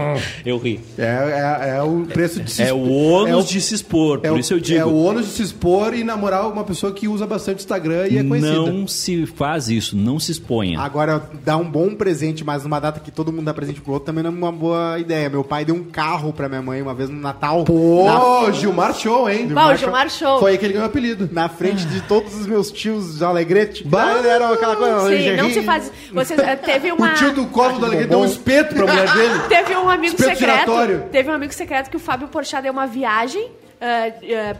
Eu ri. É, é, é o preço de se É o expor. ônus é o- de se expor. é por o- isso eu digo. É o ônus de se expor e namorar uma pessoa que usa bastante Instagram e é conhecida. não se faz isso. Não se exponha. Agora, dar um bom presente, mas numa data que todo mundo dá presente pro outro, também não é uma boa ideia. Meu pai deu um carro pra minha mãe uma vez no Natal. Pô, Na, Gilmar Show, hein? Bom, o Gilmar Show. Foi aí que ele ganhou o apelido. na frente de todos os meus tios de Alegrete. Bah! Era aquela coisa. Sim, lingerie. não se faz. Você eh, teve uma. O tio do Cosmo da Alegria deu um espeto pra mulher dele. Teve um amigo Espeto secreto. giratório. Teve um amigo secreto que o Fábio Porchat deu uma viagem ah,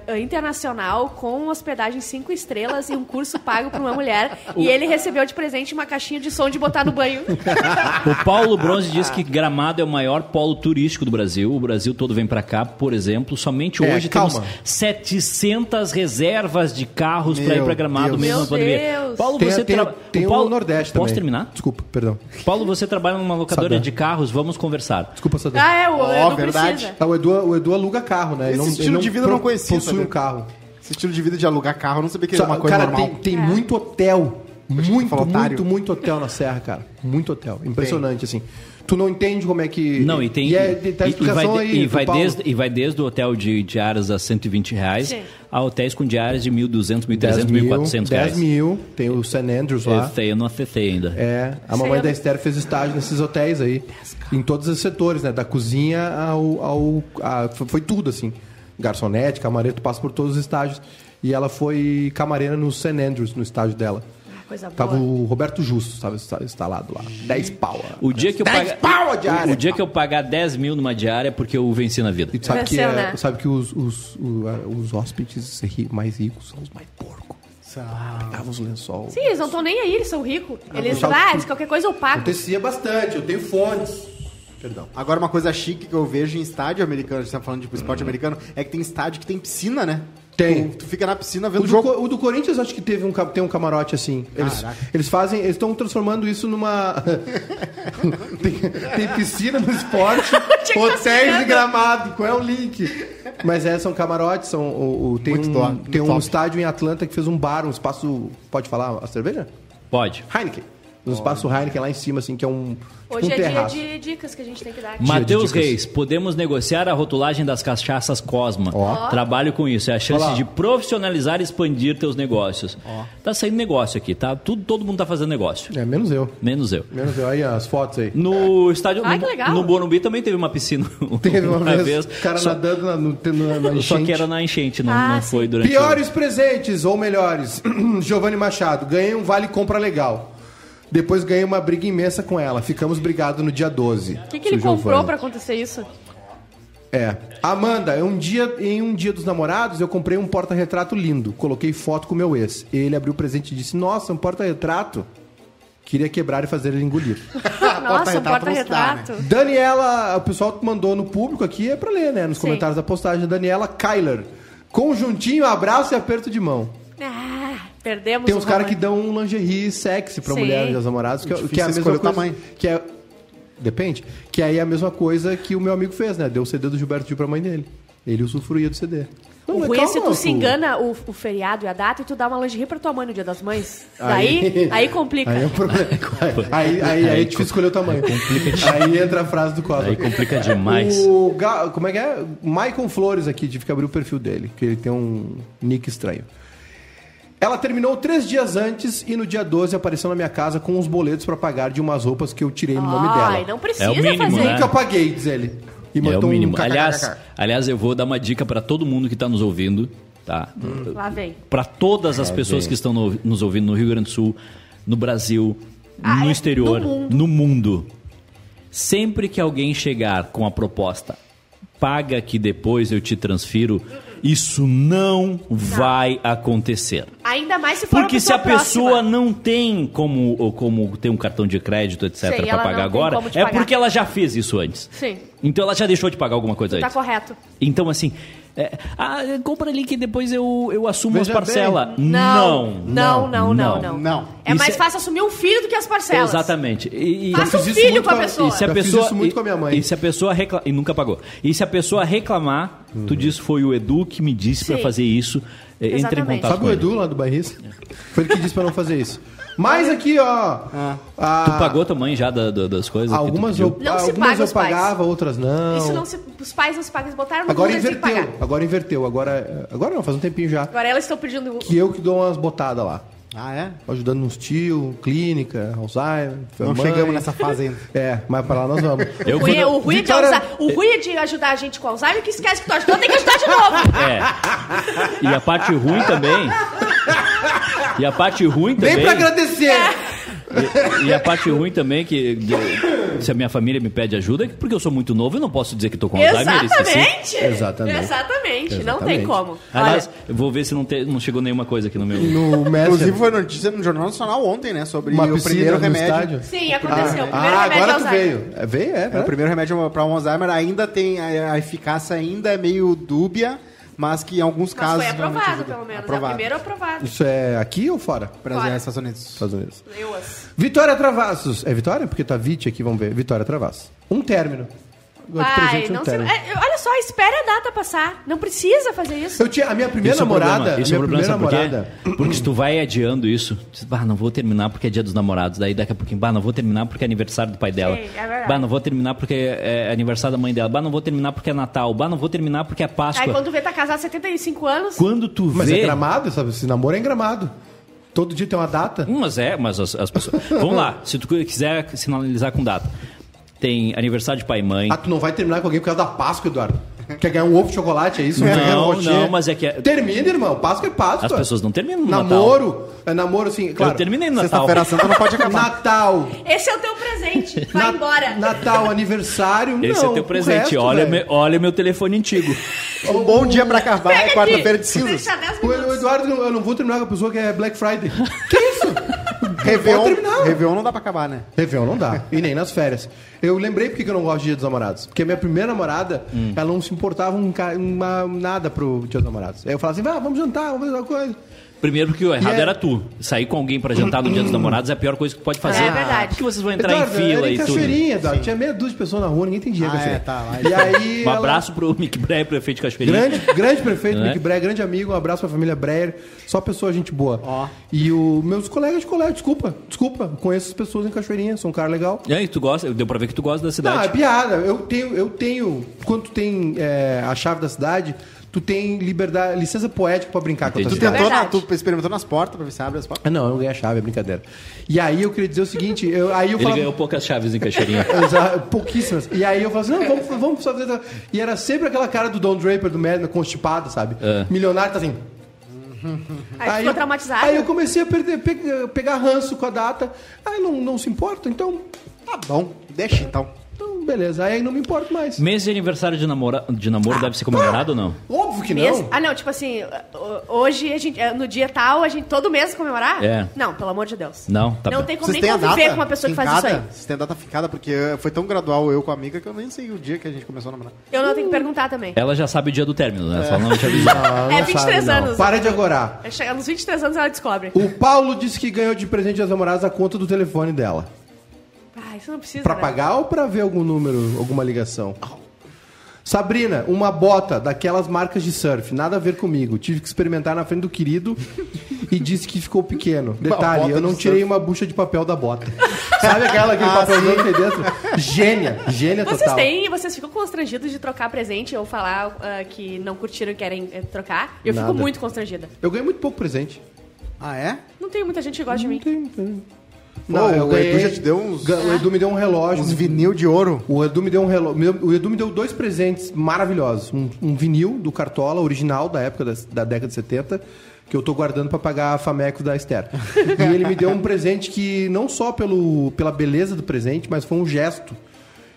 ah, internacional com hospedagem cinco estrelas e um curso pago por uma mulher. e ele recebeu de presente uma caixinha de som de botar no banho. O Paulo Bronze diz que Gramado é o maior polo turístico do Brasil. O Brasil todo vem pra cá, por exemplo. Somente É, hoje calma. temos 700 reservas de carros pra ir pra Gramado Deus. mesmo Meu na pandemia. Deus. Paulo, Tem, você tem, tra- tem o o, Paulo... Nordeste também. Posso terminar? Desculpa, perdão. Paulo, você trabalha numa locadora de carros, vamos conversar. Desculpa, Sadam. Ah, é, o Edu verdade. Ah, o, Edu, o Edu aluga carro, né? Ele Esse não, estilo ele de vida eu não conhecia, Possui sabe? um carro. Esse estilo de vida de alugar carro, eu não sabia que era uma coisa cara, normal. tem, tem muito hotel. Muito, muito, muito hotel na Serra, cara. Muito hotel. Impressionante, assim. Tu não entende como é que. Não, e tem. E, é, tá a e- vai, de- aí. e, vai desde, e vai desde o hotel de diárias a 120 reais Sim. a hotéis com diárias de 1.200, 10 1.300, mil, 1.400 reais. 10 mil. Tem o St. Andrews lá. Esse aí eu não acessei ainda. É, a mamãe da Esther fez estágio nesses hotéis aí. Em todos os setores, né? Da cozinha ao. ao a- foi tudo, assim. Garçonete, camareiro, tu passa por todos os estágios. E ela foi camareira no St. Andrews, no estágio dela. Coisa boa. Tava o Roberto Justo, estava instalado lá. 10 pau. O dia que eu 10 pagar, pau a diária. o dia que eu pagar 10 mil numa diária é porque eu venci na vida. E tu sabe que, Venceu, é- né? sabe que os, os, o- a- os hóspedes mais ricos são os mais porcos. Pegavam os lençol. Sim, eles não estão nem aí, eles são ricos. Eles, ah, eles, qualquer coisa eu pago. Acontecia bastante, eu tenho fones. Perdão. Agora, uma coisa chique que eu vejo em estádio americano, a gente tá falando de tipo, esporte americano, é que tem estádio que tem piscina, né? Tem. Tu, tu fica na piscina O vendo do, jogo. Co- o do Corinthians acho que teve um, tem um camarote assim. Eles, Caraca. eles fazem, eles estão transformando isso numa. tem, tem piscina no esporte, hotéis de gramado. Qual é o link? Mas é, são camarotes, são, o, o- tem Muito um, top, tem um top. estádio em Atlanta que fez um bar, um espaço. Pode falar a cerveja? Pode. Heineken. Um espaço Heineken lá em cima, assim, que é um. tipo Hoje um é dia terraço. de dicas que a gente tem que dar. de Matheus. Reis, podemos negociar a rotulagem das cachaças Cosma. Ó. Trabalho com isso. É a chance Olha lá. de profissionalizar e expandir teus negócios. Tá saindo negócio aqui, tá? Tudo, todo mundo tá fazendo negócio. É, menos eu. Menos eu. Menos eu. Aí as fotos aí. No estádio. Ai, no, que legal. no Morumbi também teve uma piscina. Teve uma vez, o cara só, nadando na, no, na, na só enchente. que era na enchente, não, Ah, não foi durante. o- Piores presentes ou melhores. Giovanni Machado, ganhei um vale compra legal. Depois ganhei uma briga imensa com ela. Ficamos brigados no dia 12. O que, que ele comprou pra acontecer isso? É. Amanda, um dia, em um dia dos namorados, eu comprei um porta-retrato lindo. Coloquei foto com meu ex. Ele abriu o presente e disse: Nossa, um porta-retrato. Queria quebrar e fazer ele engolir. Nossa, um Porta-retrato porta-retrato. Daniela, o pessoal mandou no público aqui, é pra ler, né? Nos Sim. comentários da postagem. Daniela Kyler. Conjuntinho, abraço e aperto de mão. Ah, perdemos Tem uns caras que dão um lingerie sexy pra Sim. mulher dos namorados, que, é- que é a mesma escolher o coisa. tamanho. Que é, depende. Que aí é a mesma coisa que o meu amigo fez, né? Deu o CD do Gilberto Gil pra mãe dele. Ele usufruía do CD. Não, O ruim é se tu se engana o, o feriado e a data e tu dá uma lingerie pra tua mãe no dia das mães. Aí- Daí, aí complica. Aí é um problema. aí, aí, aí, é difícil escolher o tamanho. Aí entra a frase do Cosmo. Aí complica demais. O Ga- como é que é? Maicon Flores aqui, tive que abrir o perfil dele, que ele tem um nick estranho. Ela terminou três dias antes e no dia 12 apareceu na minha casa com uns boletos pra pagar de umas roupas que eu tirei no nome Ai, dela. não precisa É o mínimo, fazer né? Nunca paguei, diz ele. E É o mínimo. um kkkk. aliás, aliás, eu vou dar uma dica pra todo mundo que tá nos ouvindo, tá? Lá vem. Para todas as pessoas que estão no- nos ouvindo no Rio Grande do Sul, no Brasil, Ah, no é? exterior, No mundo. no mundo. Sempre que alguém chegar com a proposta, paga que depois eu te transfiro, isso não vai acontecer. Ainda mais se for uma Porque se a próxima. pessoa não tem como, como ter um cartão de crédito, etc, para pagar agora, é pagar. porque ela já fez isso antes. Sim. Então ela já deixou de pagar alguma coisa Tá antes. correto. Então, assim, é, ah, compra ali que depois eu, eu assumo Veja as parcelas. Não, não, não, não, não. Não. É Isso mais é- fácil assumir um filho do que as parcelas. Exatamente. E, e- Faça um filho com a pessoa. e se a Já fiz pessoa isso muito e- com a minha mãe. E se a pessoa reclamar e nunca pagou. E se a pessoa reclamar, tu diz foi o Edu que me disse pra Sim. fazer isso. é, Entre em Exatamente. contato Sabe com o ele. Edu lá do Barris? Foi ele que disse pra não fazer isso. Mas aqui, ó. a- Tu pagou tua mãe já da- da- das coisas? Algumas eu, Não se algumas paga eu os pais. pagava, outras não. Isso não se, os pais não se pagam, eles botaram no Agora inverteu. Agora inverteu. Agora, agora não, faz um tempinho já. Agora elas estão pedindo... Que eu que dou umas botadas lá. Ah, é? Ajudando nos tio, clínica, Alzheimer. Não mãe. chegamos nessa fase ainda. É, mas pra lá nós vamos. Eu o, ruim, é- quando- o, ruim é o ruim é de ajudar a gente com Alzheimer que esquece que tu ajudou, tem que ajudar de novo. É. E a parte ruim também. E a parte ruim também. Vem pra agradecer! E, e a parte ruim também que se a minha família me pede ajuda, é porque eu sou muito novo e não posso dizer que tô com Alzheimer. Exatamente. Exatamente. Exatamente. Não tem como. Aliás, Olha, eu vou ver se não, te- não chegou nenhuma coisa aqui no meu. No Inclusive foi notícia no Jornal Nacional ontem, né? Sobre uma o primeiro no remédio. estádio. sim, aconteceu. o primeiro Ah, remédio agora tu Alzheimer. veio. É, veio, é. É, o né? primeiro remédio para Alzheimer ainda tem a, a eficácia ainda é meio dúbia, mas que em alguns Mas casos foi aprovado, pelo menos. É Aprovado. o primeiro aprovado. Isso é aqui ou fora? Brasil Fora. e Estados Unidos. Estados Unidos. Leuas. Vitória Travassos. É Vitória? Porque tá Vite aqui, vamos ver. Vitória Travassos. Um término. Pai, um não se... é, olha só, espere a data passar. Não precisa fazer isso. Eu tinha a minha primeira Isso é namorada. Isso é o problema, primeira sabe por namorada. quê? Porque se tu vai adiando isso, tu bah, não vou terminar porque é dia dos namorados. Daí daqui a pouquinho, bah, não vou terminar porque é aniversário do pai dela. Sim, é verdade. bah, não vou terminar porque é aniversário da mãe dela. Bah, não vou terminar porque é Natal. Bah, não vou terminar porque é Páscoa. Aí quando tu vê, tá casado há 75 anos. Quando tu Mas vê... é gramado, sabe? Esse namoro é em gramado. Todo dia tem uma data. Hum, Mas é, mas as, as pessoas... Vamos lá, se tu quiser sinalizar com data. Tem aniversário de pai e mãe. Ah, tu não vai terminar com alguém por causa da Páscoa, Eduardo. Quer ganhar um ovo de chocolate, é isso? Não, não, mas é que é- Termina, irmão. Páscoa é Páscoa. As pessoas não terminam no Natal. Namoro. É namoro, assim, claro. Eu terminei no Natal. Sexta-feira Santa não pode acabar. Natal. Esse é o teu presente. Vai Na- embora. Natal, aniversário. Esse não, é teu presente. resto, olha, me- olha meu telefone antigo. Um bom dia pra acabar é quarta-feira de cinzas. Deixa 10 O, minutos. o Eduardo, eu não vou terminar com a pessoa que é Black Friday. que isso? Réveillon, terminar. Réveillon não dá pra acabar, né? Réveillon não dá. E nem nas férias. Eu lembrei porque que eu não gosto de Dia dos Namorados. Porque a minha primeira namorada, Hum. ela não se importava um, ca- uma- nada pro Dia dos Namorados. Aí eu falava assim, ah, vamos jantar, vamos fazer uma coisa. Primeiro porque o errado é- era tu. Sair com alguém pra jantar no dia dos namorados é a pior coisa que pode fazer. É verdade. Porque vocês vão entrar Eduardo, em fila era em e tudo. Cachoeirinha, Eduardo. Tinha meia dúzia de pessoas na rua, ninguém dinheiro. Ah, é, tá, lá. E aí... Um ela- abraço pro Mick Breyer, prefeito de Cachoeirinha. Grande, grande prefeito, Né? Mick Breyer, grande amigo, um abraço pra família Breyer, só pessoa gente boa. Ó. E os meus colegas de colégio, desculpa, desculpa, conheço as pessoas em Cachoeirinha, sou um cara legal. E aí, tu gosta? Deu pra ver que tu gosta da Não, é cidade. piada. Eu tenho, eu tenho. Quando tu tem é, a chave da cidade, tu tem liberdade, licença poética pra brincar com a tua Entendi. Tu tentou, na, tu experimentou nas portas pra ver se abre as portas? Ah, não, eu não ganhei a chave, é brincadeira. E aí eu queria dizer o seguinte, eu, aí eu Ele falava. ganhou poucas chaves em Cachoeirinha. Exa- Pouquíssimas. E aí eu falava assim, não, vamos, vamos fazer. E era sempre aquela cara do Don Draper do Madman, constipado, sabe? É. Milionário tá assim. Aí, ficou eu, traumatizado. aí eu comecei a perder, pe- pegar ranço com a data. Aí não, não se importa, então. Tá bom, deixa então. Então, beleza. Aí não me importo mais. Mês de aniversário de, namora... de namoro deve ser comemorado ou não? Óbvio que Mês- não. Ah, não, tipo assim, ho- hoje, a gente, é, no dia tal, a gente todo mês comemorar? É. Não, pelo amor de Deus. Não, tá não bom. tem como Vocês nem conviver com uma pessoa que faz isso aí. Vocês têm a data ficada? Porque foi tão gradual eu com a amiga que eu nem sei o dia que a gente começou a namorar. Eu não tenho que perguntar também. Ela já sabe o dia do término, né? Só não te avisou. Não, É não 23 sabe, não. anos. Para de agorar. É chegar nos 23 anos ela descobre. O Paulo disse que ganhou de presente das namoradas a conta do telefone dela. Ah, isso não precisa. Pra né? pagar ou pra ver algum número, alguma ligação? Sabrina, uma bota daquelas marcas de surf, nada a ver comigo. Tive que experimentar na frente do querido e disse que ficou pequeno. Detalhe, eu não tirei surf. uma bucha de papel da bota. Sabe aquela aquele Ah, papelzão que tem dentro? Gênia, gênia Vocês total. têm, vocês ficam constrangidos de trocar presente ou falar ah, que não curtiram e querem eh, trocar? Eu Nada. fico muito constrangida. Eu ganhei muito pouco presente. Ah, é? Não tem muita gente que gosta de mim. Tem, tem. Pô, o Edu já te deu uns- O Edu me deu um relógio. Uns vinil de ouro. O Edu me deu um relógio. O Edu me deu dois presentes maravilhosos. Um, um vinil do Cartola, original da época da, da década de 70, que eu tô guardando pra pagar a Fameco da Esther. e ele me deu um presente que não só pelo, pela beleza do presente, mas foi um gesto.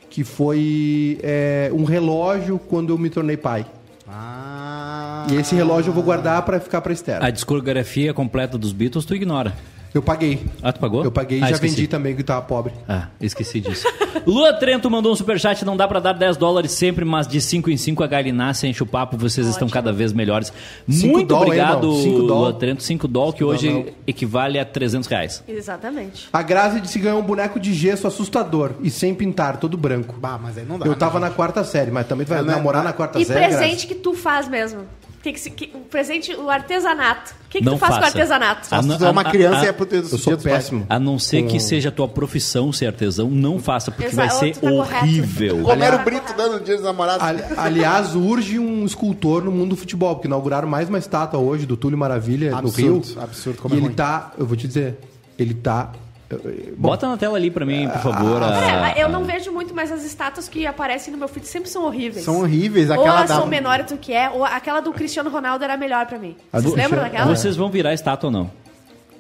Que foi é, um relógio quando eu me tornei pai. Ah. E esse relógio eu vou guardar pra ficar pra Esther. A discografia completa dos Beatles tu ignora. Eu paguei. Ah, tu pagou? Eu paguei e Ah, já esqueci. vendi também, que tava pobre. Ah, esqueci disso. Lua Trento mandou um superchat. Não dá pra dar 10 dólares sempre, mas de 5 em 5 a galinácia enche o papo. Vocês estão cada vez melhores. Cinco Muito hein, obrigado. Lua Trento. 5 doll, que hoje não. equivale a 300 reais. Exatamente. A Grazi disse que ganhou um boneco de gesso assustador e sem pintar, todo branco. Bah, mas aí não dá. Eu né, tava gente? na quarta série, mas também tu vai É, né? namorar na quarta E série. presente Grazi? que tu faz mesmo. Tem que, se- que, o presente, o artesanato. O que, que Não tu faz com o faça. artesanato? Ah, Se tu é uma a- criança a- e é pro Eu sou péssimo. A não ser que seja a tua profissão ser artesão, não faça, porque Exato, vai ser tá horrível. Romero Aliás- Brito dando dia dos namorados. Ali- Aliás, urge um escultor no mundo do futebol, porque inauguraram mais uma estátua hoje do Túlio Maravilha Absurdo, no Rio. absurdo, como e é ele ruim. tá, eu vou te dizer, ele tá. Bom, Bota na tela ali pra mim, por favor. a- É, eu não vejo muito, mas as estátuas que aparecem no meu feed sempre são horríveis. São horríveis. Ou Aquela elas da... são menores do que é, ou aquela do Cristiano Ronaldo era melhor pra mim. A do Vocês lembram Cristiano- daquela? Vocês vão virar estátua ou não?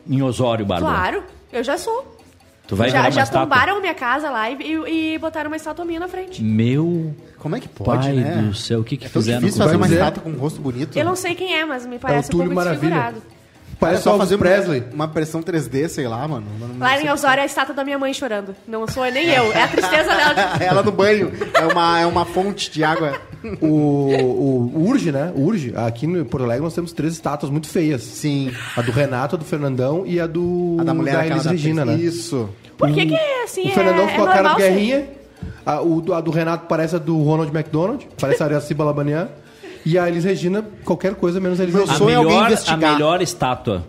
Em Osório, Bárbara. Claro, eu já sou. Tu vai já virar uma já tombaram minha casa lá e, e, e botaram uma estátua minha na frente. Meu Como é que pode, pai né? do céu, o que que É fizeram difícil com fazer uma é. estátua com um rosto bonito. Eu não sei quem é, mas me parece um Túlio pouco Maravilha. desfigurado. Parece só fazer Presley. uma pressão 3D, sei lá, mano. Lá em Osório é a estátua da minha mãe chorando. Não sou nem eu, é a tristeza dela. de- Ela no banho. É uma, é uma fonte de água. O, o, Urge, né? Urge, aqui no Porto Alegre nós temos três estátuas muito feias. Sim. A do Renato, a do Fernandão e a do A da mulher aquela Elis da Regina, né? Isso. Por que que é assim? O Fernandão é, ficou é a cara ser- Guerrinha. A, o, do- a do Renato parece a do Ronald McDonald. Parece a Araciba Labanian. E a Elis Regina, qualquer coisa menos a Elis Regina. A é alguém melhor, a melhor estátua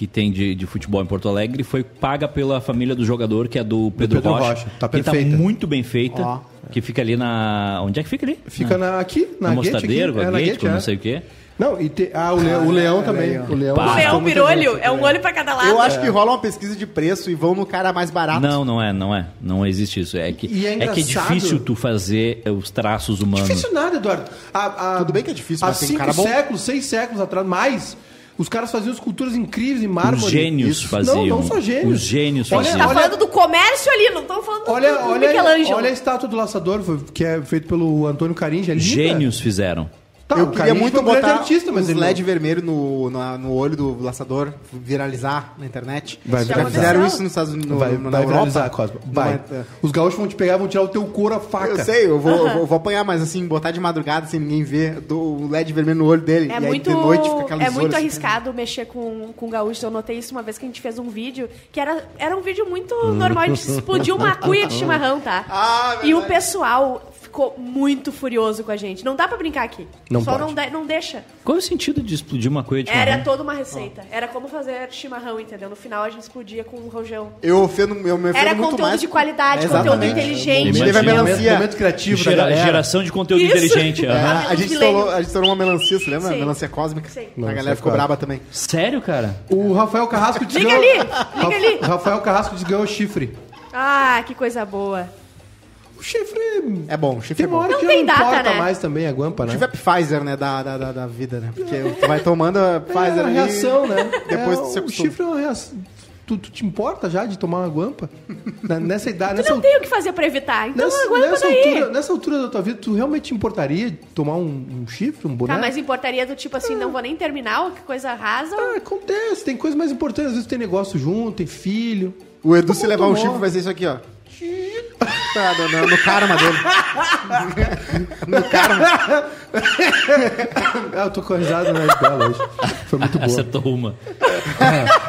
que tem de, de futebol em Porto Alegre foi paga pela família do jogador, que é do Pedro, Pedro Rocha. Rocha. Tá que tá perfeita. muito bem feita. Ó. Que fica ali na. Onde é que fica ali? Fica na, aqui, na no Guete Mostadeiro, aqui. É, na Guete, não é. sei o quê. Não, e te- ah, o, Le- o Leão também. Leão. O Leão. O leão muito pirolho, é um olho pra cada lado. Eu acho que rola uma pesquisa de preço e vão no cara mais barato. Não, não é, não é. Não existe isso. É que E é é, que é difícil tu fazer os traços humanos. Difícil nada, Eduardo. A- a- Tudo bem que é difícil, Há mas tem cinco cara bom. séculos, seis séculos atrás, mais, os caras faziam esculturas incríveis em mármore. Os gênios Isso. faziam. Não, não só gênios. Os gênios Olha- faziam. tá falando do comércio ali, não estamos falando Olha, do, do olha, Michelangelo. olha a estátua do laçador, que é feito pelo Antônio Carinja. É. Gênios fizeram. Tá, eu queria muito um botar artista, mas não- LED vermelho no, na- no olho do laçador, viralizar na internet. Vai Já viralizar. fizeram isso nos Estados Unidos, no, vai, na vai Europa. viralizar, Cosmo. Vai. Numa- Os gaúchos vão te pegar, vão tirar o teu couro a faca. Eu sei, eu vou, eu vou, vou apanhar, mas assim, botar de madrugada sem ninguém ver, do o LED vermelho no olho dele. É e muito, aí de noite fica aquela é muito assim. arriscado mexer com, com gaúcho. Eu notei isso uma vez que a gente fez um vídeo, que era, era um vídeo muito normal, a gente explodiu uma cuia de chimarrão, tá? Ah, e o pessoal ficou muito furioso com a gente. Não dá pra brincar aqui. Não Só pode. não, de- não deixa. Qual é o sentido de explodir uma coisa de Era chimarrão? toda uma receita. Era como fazer chimarrão, entendeu? No final a gente explodia com um rojão. Eu ofendo, eu me ofendo Era muito conteúdo mais. de qualidade, É, conteúdo inteligente. Teve a melancia. Momento criativo da Gera- galera. geração de conteúdo Isso. inteligente. É, a, gente estourou, a gente estourou uma melancia, você lembra? Sim. Melancia cósmica. Sim. A galera ficou braba também. Sério, cara? O Rafael Carrasco Liga desganhou... ali, liga ali. Ra- Rafael Carrasco desganhou o chifre. Ah, que coisa boa. O chifre... É bom, o chifre Tem é bom. hora Não que tem não data, importa né? mais também a guampa, O né? chifre é Pfizer, né, da, da, da, da vida, né? Porque tu vai tomando a Pfizer é uma reação, né? Depois é, se O chifre é uma reação. Tu, tu te importa já de tomar uma guampa? Na- Nessa idade, Tu nessa, não tem o que fazer pra evitar, então nessa, aguenta nessa daí. altura, nessa altura da tua vida, tu realmente te importaria de tomar um, um chifre, um boneco? Tá, mas importaria do tipo assim, não vou nem terminar, que coisa rasa. Ah, acontece, tem coisa mais importante. Às vezes tem negócio junto, tem filho. O Edu, se Como levar um tomou? chifre, vai ser isso aqui, ó. Tá, no, no, no karma dele. no karma. Ah, eu tô com a risada na dela hoje. Foi muito boa. Acertou uma.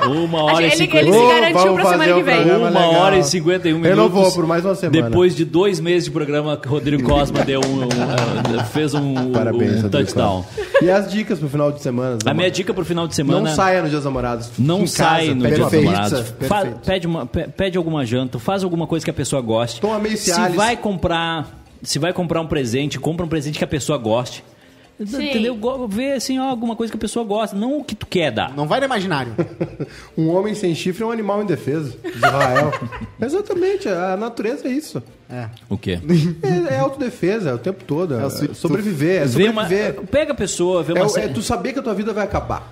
uma hora e Ele- cinquenta ele se garantiu vamos pra semana que vem. Uma legal. hora e 51 minutos. Renovou por mais uma semana. Depois de dois meses de programa, Rodrigo Cosma deu um, um- fez um, Parabéns, um touchdown. E as dicas pro final de semana? A minha dica pro final de semana. Não saia no Dia dos Namorados. Não em sai casa, no dia dos namorados. Pede, uma, pede alguma janta, faz alguma coisa que a pessoa goste. Toma meio Se Cialis. vai comprar, se vai comprar um presente, compra um presente que a pessoa goste. Sim. Entendeu? Vê assim, ó, alguma coisa que a pessoa gosta, não o que tu quer dar. Não vai no imaginário. Um homem sem chifre é um animal indefeso. de Israel. Exatamente, a natureza é isso. É. O quê? É, é autodefesa, é o tempo todo. É É sobreviver, é Vê uma, sobreviver. pega a pessoa, vê É, uma, o- sé- é tu saber que a tua vida vai acabar.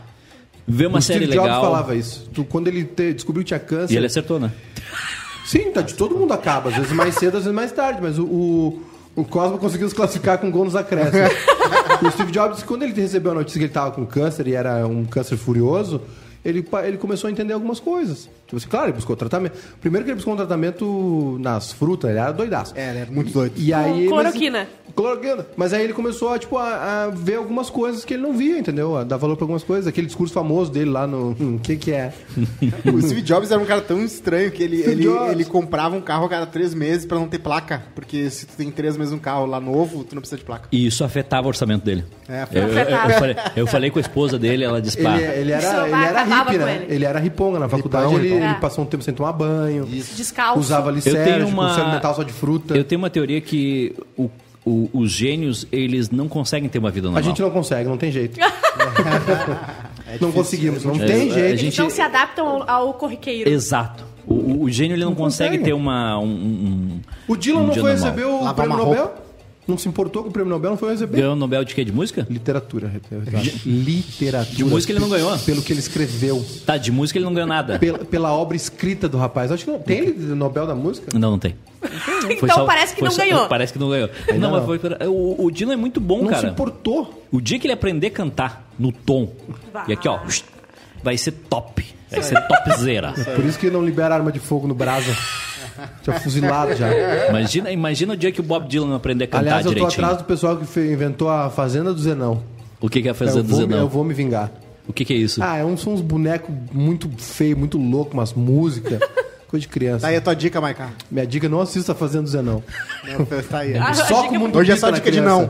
vê uma o série Steve Jobs legal. falava isso. Tu, quando ele te- descobriu que tinha câncer. E ele acertou, né? Sim, tá, de todo mundo acaba. Às vezes mais cedo, às vezes mais tarde. Mas o, o, o Cosmo conseguiu se classificar com gol nos acréscimos. o Steve Jobs, quando ele recebeu a notícia que ele tava com câncer e era um câncer furioso, ele, ele começou a entender algumas coisas. Tipo assim, claro, ele buscou tratamento. Primeiro que ele buscou um tratamento nas frutas, ele era doidaço. É, ele é muito doido. E aí, Com mas- cloroquina. Cloroquina. Mas aí ele começou a, tipo, a, a ver algumas coisas que ele não via, entendeu? A dar valor pra algumas coisas. Aquele discurso famoso dele lá no... O que que é? O Steve Jobs era um cara tão estranho que ele, ele, ele comprava um carro a cada três meses pra não ter placa. Porque se tu tem três meses um carro lá novo, tu não precisa de placa. E isso afetava o orçamento dele. É, Eu, eu- eu falei, eu falei com a esposa dele, ela disse, Ele, ele era, ele era hippie, né? ele. Ele. era riponga. Na faculdade Ripão, ele, ripão. ele É. passou um tempo sem tomar banho. Descalço. Usava Eu licérgico, tenho uma- se alimentava só de fruta. eu tenho uma teoria que o- o- os gênios, eles não conseguem ter uma vida normal. A gente não consegue, não tem jeito. não conseguimos, não É, tem jeito. Eles gente- não se adaptam ao, ao corriqueiro. Exato. O, o- o gênio, ele não, Não consegue consegue. ter uma... Um, um- O Dylan um não foi normal. receber o Lavar prêmio Nobel? Não se importou com o prêmio Nobel, não foi receber? Ganhou o Nobel de quê? De música? Literatura. Literatura. De música ele não ganhou. Pelo que ele escreveu. Tá, de música ele não ganhou nada. Pela, pela obra escrita do rapaz. Acho que não. Tem ele Nobel da música? Não, não tem. Então parece que foi não ganhou. Parece que não ganhou. não, não. mas foi... O, o Dylan é muito bom, Não se cara. importou. O dia que ele aprender a cantar no tom, Vai. e aqui, ó, vai ser top. Vai ser topzera. Por isso que não libera arma de fogo no Brasa. Tinha fuzilado já. Imagina, imagina o dia que o Bob Dylan aprender a cantar Aliás, eu tô direitinho. atrás do pessoal que fe- inventou a Fazenda do Zenão. O que, que é fazer eu, do vou, Zenão? eu vou me vingar. O que, que é isso? Ah, é uns, são uns bonecos muito feios, muito loucos, umas músicas. Coisa de criança. Tá aí a tua dica, Maiká. Minha dica é não assista a Fazenda do Zenão. Não, Tá aí. Ah, Só a com dica o mundo Hoje é só dica de não.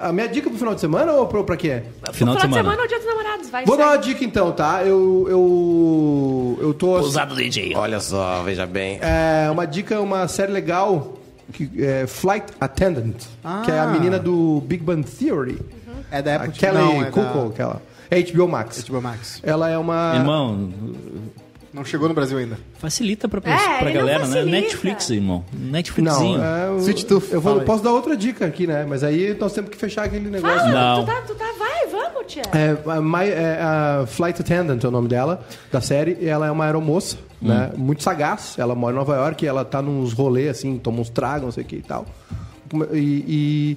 A minha dica pro final de semana ou pro, pra quê? Final de semana. é o dia dos namorados. Vai Vou dar uma dica então, tá? Eu. Eu. Eu tô. Usado DJ. Olha só, veja bem. É, uma dica, uma série legal. Que é Flight Attendant. Que é a menina do Big Bang Theory. É da A época Kelly não, é Cuoco, aquela. É HBO Max. da HBO Max. Ela é uma. Irmão, Não chegou no Brasil ainda. facilita pra, É, pra galera, né? Netflix, irmão. Netflixinho. Não, é, eu, Sweet Tooth, eu vou, fala aí. posso dar outra dica aqui, né? Mas aí nós temos que fechar aquele negócio. Fala, Não. Tu tá, tu tá, vai, vamos, tia. É, a, My- é, a Flight Attendant é o nome dela, da série. E ela é uma aeromoça, né? Muito sagaz. Ela mora em Nova York e ela tá nos rolês, assim, toma uns tragos, não sei o que e tal. E,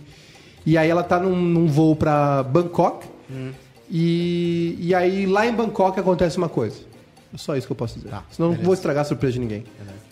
e, e aí ela tá num, num voo pra Bangkok. E, e aí lá em Bangkok acontece uma coisa. É só isso que eu posso dizer. Senão não vou estragar a surpresa de ninguém.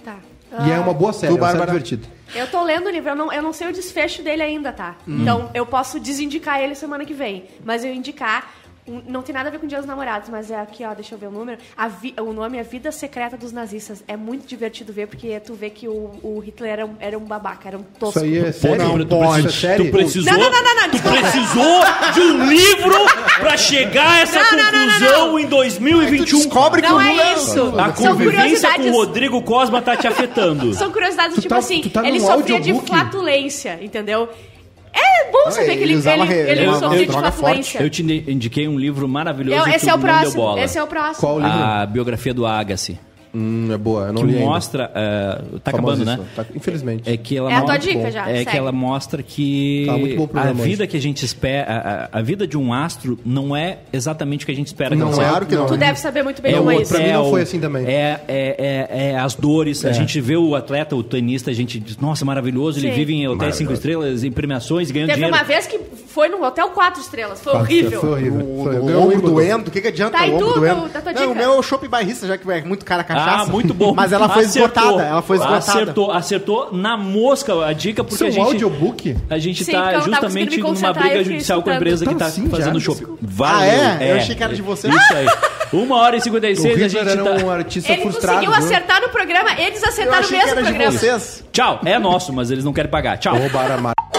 Tá. E é uma boa série, Tu, é uma série divertida. Eu tô lendo o livro, eu não, eu não sei o desfecho dele ainda, tá? Hum. Então eu posso desindicar ele semana que vem. Mas eu indicar. Um- Não tem nada a ver com Dia dos Namorados, mas é aqui, ó, deixa eu ver o número. A vi- o nome é Vida Secreta dos Nazistas. É muito divertido ver, porque tu vê que o, o Hitler era um, era um babaca, era um tosco. Isso aí é série? não tu, pode. precis- Isso é série? tu precisou, Não, não, não, não, não, tu precisou de um livro pra chegar a essa Não, não, não, não, conclusão não. em 2021. Tu descobre que Não o é isso. A São convivência com o Rodrigo Cosma tá te afetando. São curiosidades Tu tipo tá- assim, tá ele sofria de flatulência, entendeu? É bom saber que ele ele, ele, ele sofria uma de flatulência. Eu te indiquei um livro maravilhoso Eu- que esse é o próximo. bola. Esse é o próximo. Qual livro? A biografia do Agassi. Hum, é boa, eu não Que li ainda. mostra... eh, tá acabando, né? Tá- infelizmente. É que ela É a tua mostra- dica já, É segue. que ela mostra que Tá a vida hoje. que a gente espera, a, a- vida de um astro não é exatamente o que a gente espera Não que é. Claro que não. Tu deve saber muito bem É como é isso. Pra mim não foi assim também. É, é, é, é as dores. A gente vê o atleta, o tenista, a gente diz, nossa, maravilhoso, ele Sim. vive em hotéis cinco estrelas, em premiações, ganhando Teve dinheiro. uma vez que foi num hotel quatro estrelas. Foi Nossa, horrível. Foi horrível. O, Foi- o ombro doendo, o que, que adianta Tá, o ombro tu, doendo? da tua não, dica? o meu é o chopp bairrista, já que é muito cara a cachaça. Ah, muito bom. Mas ela foi Acertou. esgotada, ela foi esgotada. Acertou, acertou na mosca a dica, porque Isso é a um gente... audiobook? A gente Sim, tá justamente numa briga judicial com a empresa que Tá tá assim fazendo shopping. Valeu. Ah, é? Eu achei que era de você. Isso aí. Uma hora e O 56 a gente era tá... um artista Ele frustrado. conseguiu viu? acertar no programa, eles acertaram o achei que mesmo programa. vocês. Tchau, é nosso, mas eles não querem pagar. Tchau. Roubaram a marca.